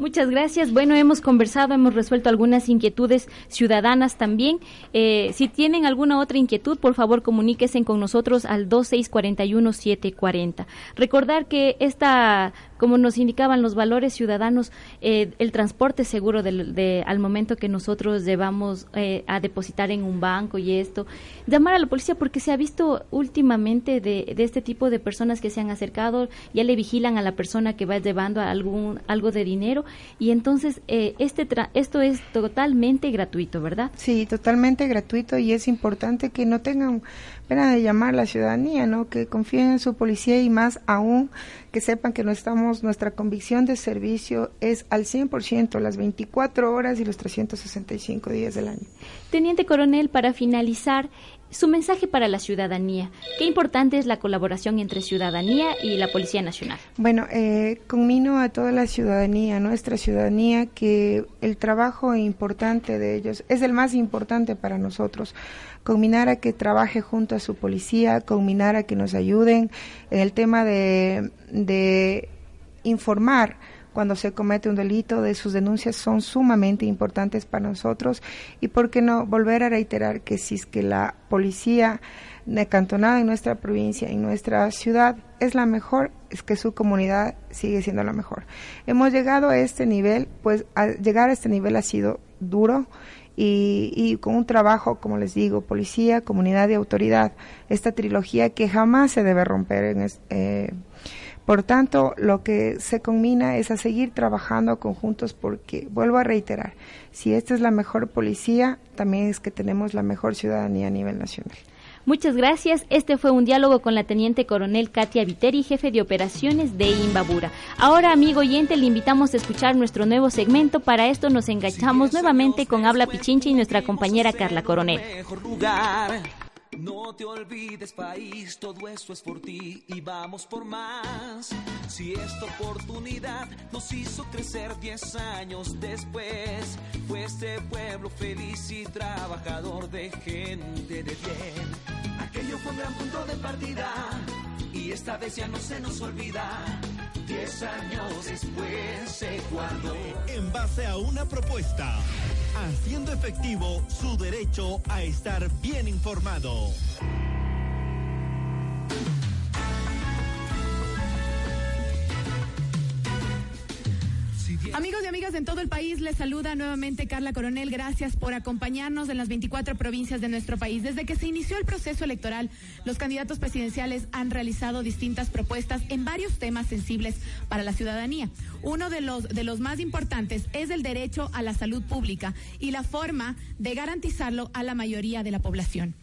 Muchas gracias. Bueno, hemos conversado, hemos resuelto algunas inquietudes ciudadanas también. Eh, si tienen alguna otra inquietud, por favor comuníquense con nosotros al 2641-740. Recordar que esta como nos indicaban los valores ciudadanos, eh, el transporte seguro de, al momento que nosotros llevamos eh, a depositar en un banco y esto, llamar a la policía porque se ha visto últimamente de, este tipo de personas que se han acercado, ya le vigilan a la persona que va llevando algún algo de dinero y entonces eh, este esto es totalmente gratuito, ¿verdad? Sí, totalmente gratuito y es importante que no tengan pena de llamar a la ciudadanía, ¿no? Que confíen en su policía y más aún que sepan que no estamos, nuestra convicción de servicio es al 100%, las 24 horas y los 365 días del año. Teniente Coronel, para finalizar, su mensaje para la ciudadanía. Qué importante es la colaboración entre ciudadanía y la Policía Nacional. Bueno, eh, a toda la ciudadanía, nuestra ciudadanía, que el trabajo importante de ellos es el más importante para nosotros combinar a que trabaje junto a su policía, combinar a que nos ayuden en el tema de, de informar cuando se comete un delito, de sus denuncias son sumamente importantes para nosotros y por qué no volver a reiterar que si es que la policía cantonada en nuestra provincia, en nuestra ciudad, es la mejor, es que su comunidad sigue siendo la mejor. Hemos llegado a este nivel, pues llegar a este nivel ha sido duro y, con un trabajo, como les digo, policía, comunidad y autoridad, esta trilogía que jamás se debe romper. En eh, por tanto, lo que se combina es a seguir trabajando conjuntos porque, vuelvo a reiterar, si esta es la mejor policía, también es que tenemos la mejor ciudadanía a nivel nacional. Muchas gracias. Este fue un diálogo con la teniente coronel Katia Viteri, jefe de operaciones de Imbabura. Ahora, amigo oyente, le invitamos a escuchar nuestro nuevo segmento. Para esto nos enganchamos nuevamente con Habla Pichincha y nuestra compañera Carla Coronel. No te olvides, país, todo eso es por ti y vamos por más. Si esta oportunidad nos hizo crecer diez años después, fue este pueblo feliz y trabajador de gente de bien. Aquello fue un gran punto de partida y esta vez ya no se nos olvida. Diez años después guardó. En base a una propuesta, haciendo efectivo su derecho a estar bien informado. Amigos y amigas en todo el país, les saluda nuevamente Carla Coronel. Gracias por acompañarnos en las 24 provincias de nuestro país. Desde que se inició el proceso electoral, los candidatos presidenciales han realizado distintas propuestas en varios temas sensibles para la ciudadanía. Uno de los, de los más importantes es el derecho a la salud pública y la forma de garantizarlo a la mayoría de la población.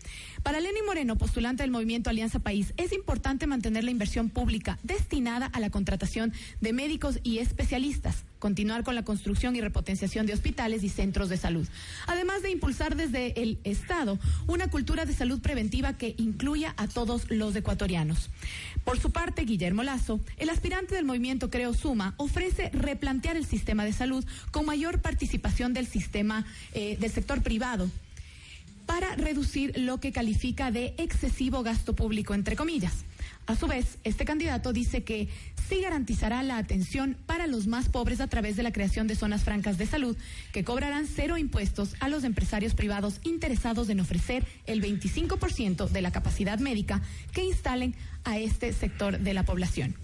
Para Lenny Moreno, postulante del movimiento Alianza País, es importante mantener la inversión pública destinada a la contratación de médicos y especialistas. continuar con la construcción y repotenciación de hospitales y centros de salud. Además de impulsar desde el Estado una cultura de salud preventiva que incluya a todos los ecuatorianos. Por su parte, Guillermo Lazo, el aspirante del movimiento Creo Suma, ofrece replantear el sistema de salud con mayor participación del sistema eh, del sector privado para reducir lo que califica de excesivo gasto público, entre comillas. A su vez, este candidato dice que sí garantizará la atención para los más pobres a través de la creación de zonas francas de salud que cobrarán cero impuestos a los empresarios privados interesados en ofrecer el 25% de la capacidad médica que instalen a este sector de la población.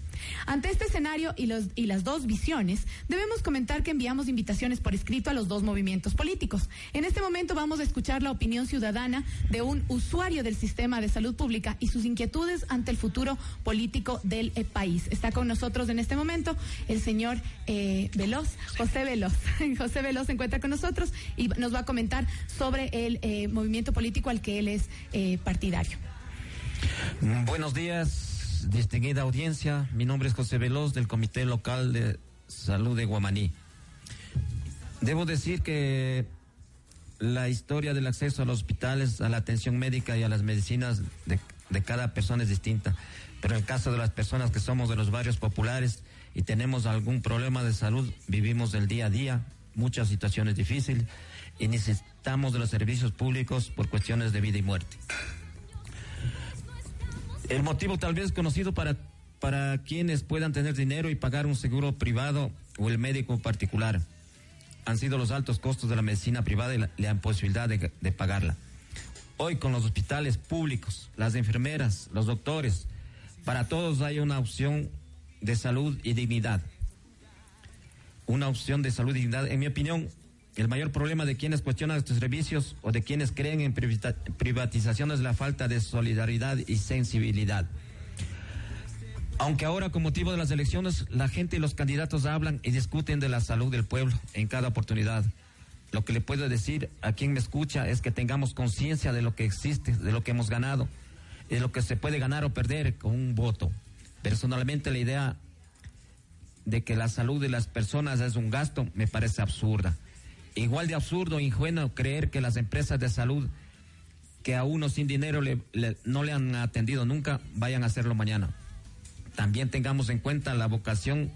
Ante este escenario y, los, y las dos visiones, debemos comentar que enviamos invitaciones por escrito a los dos movimientos políticos. En este momento vamos a escuchar la opinión ciudadana de un usuario del sistema de salud pública y sus inquietudes ante el futuro político del eh, país. Está con nosotros en este momento el señor eh, Veloz, José Veloz. José Veloz se encuentra con nosotros y nos va a comentar sobre el eh, movimiento político al que él es partidario. Buenos días distinguida audiencia. Mi nombre es José Veloz del Comité Local de Salud de Guamaní. Debo decir que la historia del acceso a los hospitales, a la atención médica y a las medicinas de, cada persona es distinta. Pero en el caso de las personas que somos de los barrios populares y tenemos algún problema de salud, vivimos del día a día, muchas situaciones difíciles y necesitamos de los servicios públicos por cuestiones de vida y muerte. El motivo tal vez conocido para, para quienes puedan tener dinero y pagar un seguro privado o el médico particular. Han sido los altos costos de la medicina privada y la, imposibilidad de, de pagarla. Hoy con los hospitales públicos, las enfermeras, los doctores, para todos hay una opción de salud y dignidad. Una opción de salud y dignidad. En mi opinión, el mayor problema de quienes cuestionan estos servicios o de quienes creen en privatización es la falta de solidaridad y sensibilidad. Aunque ahora con motivo de las elecciones la gente y los candidatos hablan y discuten de la salud del pueblo en cada oportunidad. Lo que le puedo decir a quien me escucha es que tengamos conciencia de lo que existe, de lo que hemos ganado, de lo que se puede ganar o perder con un voto. Personalmente la idea de que la salud de las personas es un gasto me parece absurda. Igual de absurdo ingenuo creer que las empresas de salud que a uno sin dinero no le han atendido nunca vayan a hacerlo mañana. También tengamos en cuenta la vocación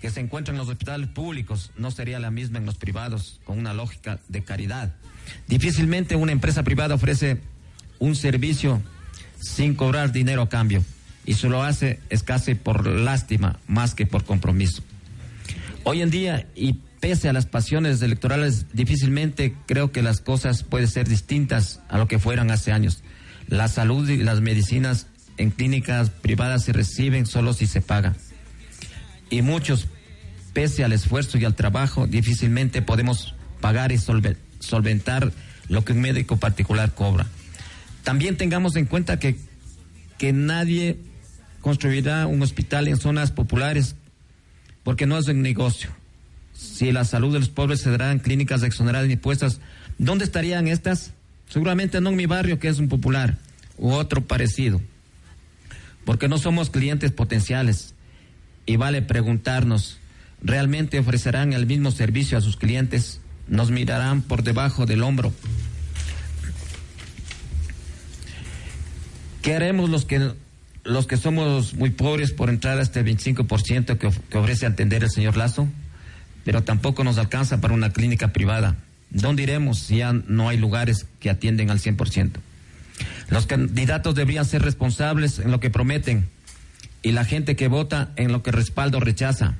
que se encuentra en los hospitales públicos, no sería la misma en los privados, con una lógica de caridad. Difícilmente una empresa privada ofrece un servicio sin cobrar dinero a cambio, y se lo hace es casi por lástima más que por compromiso. Hoy en día, y pese a las pasiones electorales, difícilmente creo que las cosas pueden ser distintas a lo que fueran hace años. La salud y las medicinas en clínicas privadas se reciben solo si se paga. Y muchos, pese al esfuerzo y al trabajo, difícilmente podemos pagar y solventar lo que un médico particular cobra. También tengamos en cuenta que, que nadie construirá un hospital en zonas populares porque no es un negocio si la salud de los pobres se dará en clínicas exoneradas de impuestos, ¿dónde estarían estas? Seguramente no en mi barrio, que es un popular, u otro parecido. Porque no somos clientes potenciales. Y vale preguntarnos, ¿realmente ofrecerán el mismo servicio a sus clientes? ¿Nos mirarán por debajo del hombro? ¿Qué haremos los que los que somos muy pobres por entrar a este 25% que, que ofrece atender el señor Lazo? Pero tampoco nos alcanza para una clínica privada. ¿Dónde iremos si ya no hay lugares que atienden al 100%? Los candidatos deberían ser responsables en lo que prometen y la gente que vota en lo que respalda o rechaza.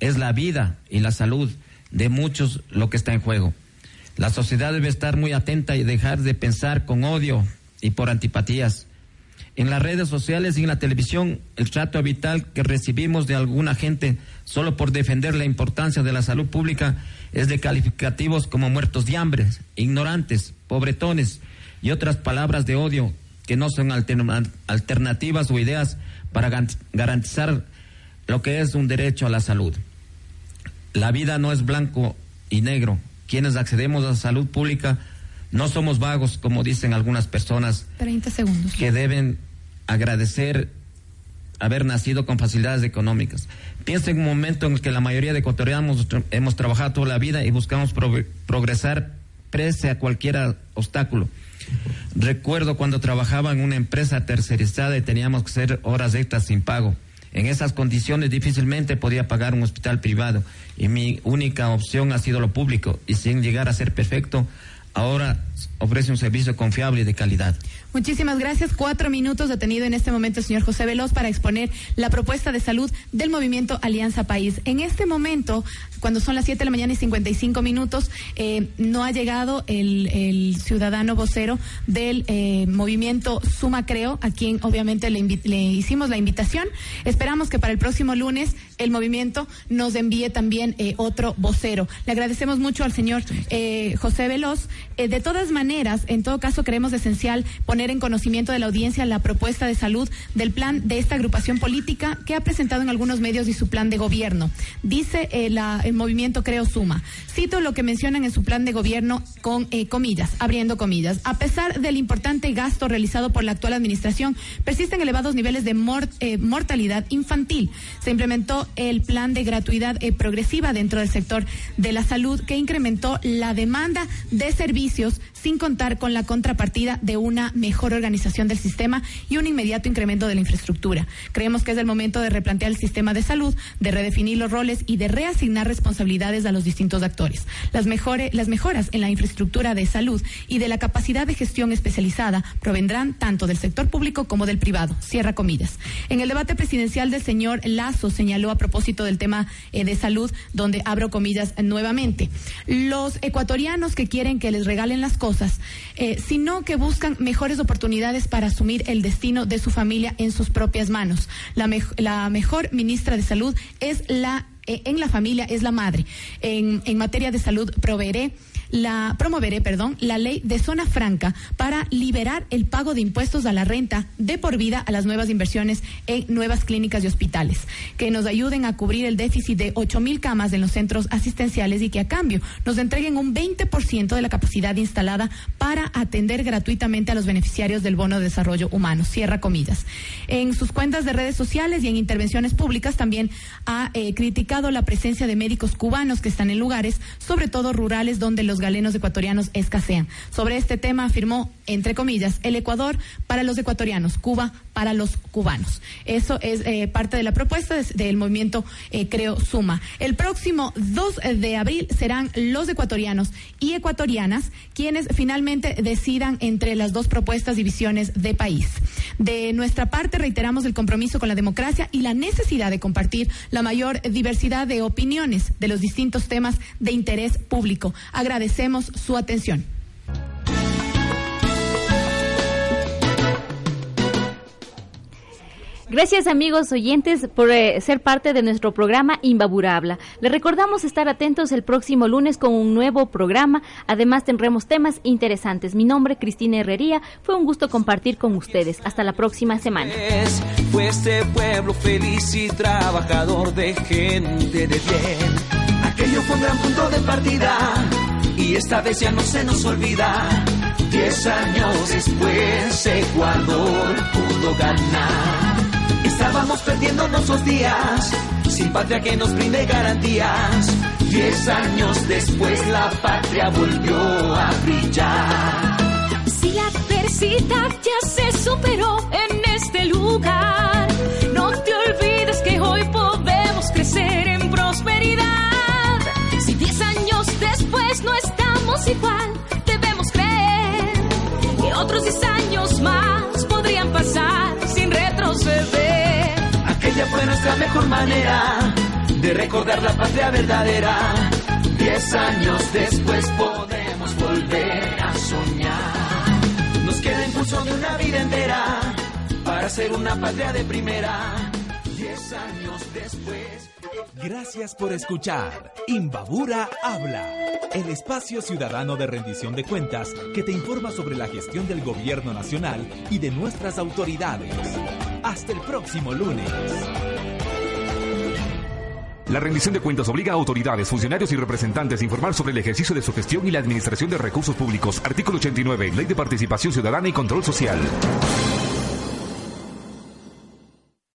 Es la vida y la salud de muchos lo que está en juego. La sociedad debe estar muy atenta y dejar de pensar con odio y por antipatías. En las redes sociales y en la televisión, el trato habitual que recibimos de alguna gente solo por defender la importancia de la salud pública es de calificativos como muertos de hambre, ignorantes, pobretones y otras palabras de odio que no son alternativas o ideas para garantizar lo que es un derecho a la salud. La vida no es blanco y negro. Quienes accedemos a la salud pública no somos vagos, como dicen algunas personas. 30 segundos. Que deben agradecer haber nacido con facilidades económicas. Piensa en un momento en el que la mayoría de ecuatorianos hemos trabajado toda la vida y buscamos progresar pese a cualquier obstáculo. Recuerdo cuando trabajaba en una empresa tercerizada y teníamos que hacer horas extras sin pago. En esas condiciones difícilmente podía pagar un hospital privado y mi única opción ha sido lo público y sin llegar a ser perfecto, ahora ofrece un servicio confiable y de calidad. Muchísimas gracias. Cuatro minutos detenido en este momento el señor José Veloz para exponer la propuesta de salud del movimiento Alianza País. En este momento, cuando son las siete de la mañana y 55 minutos, eh, no ha llegado el, ciudadano vocero del eh, movimiento Suma Creo, a quien obviamente le, hicimos la invitación. Esperamos que para el próximo lunes el movimiento nos envíe también eh, otro vocero. Le agradecemos mucho al señor José Veloz. de todas maneras, en todo caso, creemos esencial poner en conocimiento de la audiencia la propuesta de salud del plan de esta agrupación política que ha presentado en algunos medios y su plan de gobierno. Dice eh, el movimiento Creo Suma. Cito lo que mencionan en su plan de gobierno con eh, comillas, abriendo comillas. A pesar del importante gasto realizado por la actual administración, persisten elevados niveles de eh, mortalidad infantil. Se implementó el plan de gratuidad progresiva dentro del sector de la salud que incrementó la demanda de servicios sin contar con la contrapartida de una mejor organización del sistema y un inmediato incremento de la infraestructura. Creemos que es el momento de replantear el sistema de salud, de redefinir los roles y de reasignar responsabilidades a los distintos actores. Las, las mejoras en la infraestructura de salud y de la capacidad de gestión especializada provendrán tanto del sector público como del privado. Cierra comillas. En el debate presidencial del señor Lazo señaló a propósito del tema eh, de salud, donde abro comillas nuevamente. Los ecuatorianos que quieren que les regalen las cosas eh, sino que buscan mejores oportunidades para asumir el destino de su familia en sus propias manos. La, mejor ministra de Salud es la en la familia es la madre. En, en materia de salud proveeré la promoveré, perdón, la ley de zona franca para liberar el pago de impuestos a la renta de por vida a las nuevas inversiones en nuevas clínicas y hospitales, que nos ayuden a cubrir el déficit de ocho mil camas en los centros asistenciales y que a cambio nos entreguen un 20% de la capacidad instalada para atender gratuitamente a los beneficiarios del bono de desarrollo humano. Cierra comillas. En sus cuentas de redes sociales y en intervenciones públicas también ha eh, criticado la presencia de médicos cubanos que están en lugares, sobre todo rurales, donde los galenos ecuatorianos escasean. Sobre este tema afirmó, entre comillas, el Ecuador para los ecuatorianos, Cuba para los cubanos. Eso es eh, parte de la propuesta del movimiento eh, Creo Suma. El próximo 2 de abril serán los ecuatorianos y ecuatorianas quienes finalmente decidan entre las dos propuestas y visiones de país. De nuestra parte reiteramos el compromiso con la democracia y la necesidad de compartir la mayor diversidad de opiniones de los distintos temas de interés público. Agradecemos su atención. Gracias amigos oyentes por eh, ser parte de nuestro programa Imbabura. Les recordamos estar atentos el próximo lunes con un nuevo programa. Además tendremos temas interesantes. Mi nombre Cristina Herrería. Fue un gusto compartir con ustedes. Hasta la próxima semana. Fue este pueblo feliz y trabajador de gente de bien. Aquello fue un gran punto de partida y esta vez ya no se nos olvida. Diez años después Ecuador pudo ganar. Estábamos perdiendo nuestros días, sin patria que nos brinde garantías. Diez años después la patria volvió a brillar. Si la adversidad ya se superó en este lugar, no te olvides que hoy podemos crecer en prosperidad. Si diez años después no estamos igual, debemos creer que otros diez años más podrían pasar. Fue nuestra mejor manera de recordar la patria verdadera. Diez años después podemos volver a soñar. Nos queda impulso de una vida entera para ser una patria de primera. Diez años después. Gracias por escuchar Imbabura Habla, el espacio ciudadano de rendición de cuentas que te informa sobre la gestión del gobierno nacional y de nuestras autoridades. Hasta el próximo lunes. La rendición de cuentas obliga a autoridades, funcionarios y representantes a informar sobre el ejercicio de su gestión y la administración de recursos públicos. Artículo 89, Ley de Participación Ciudadana y Control Social.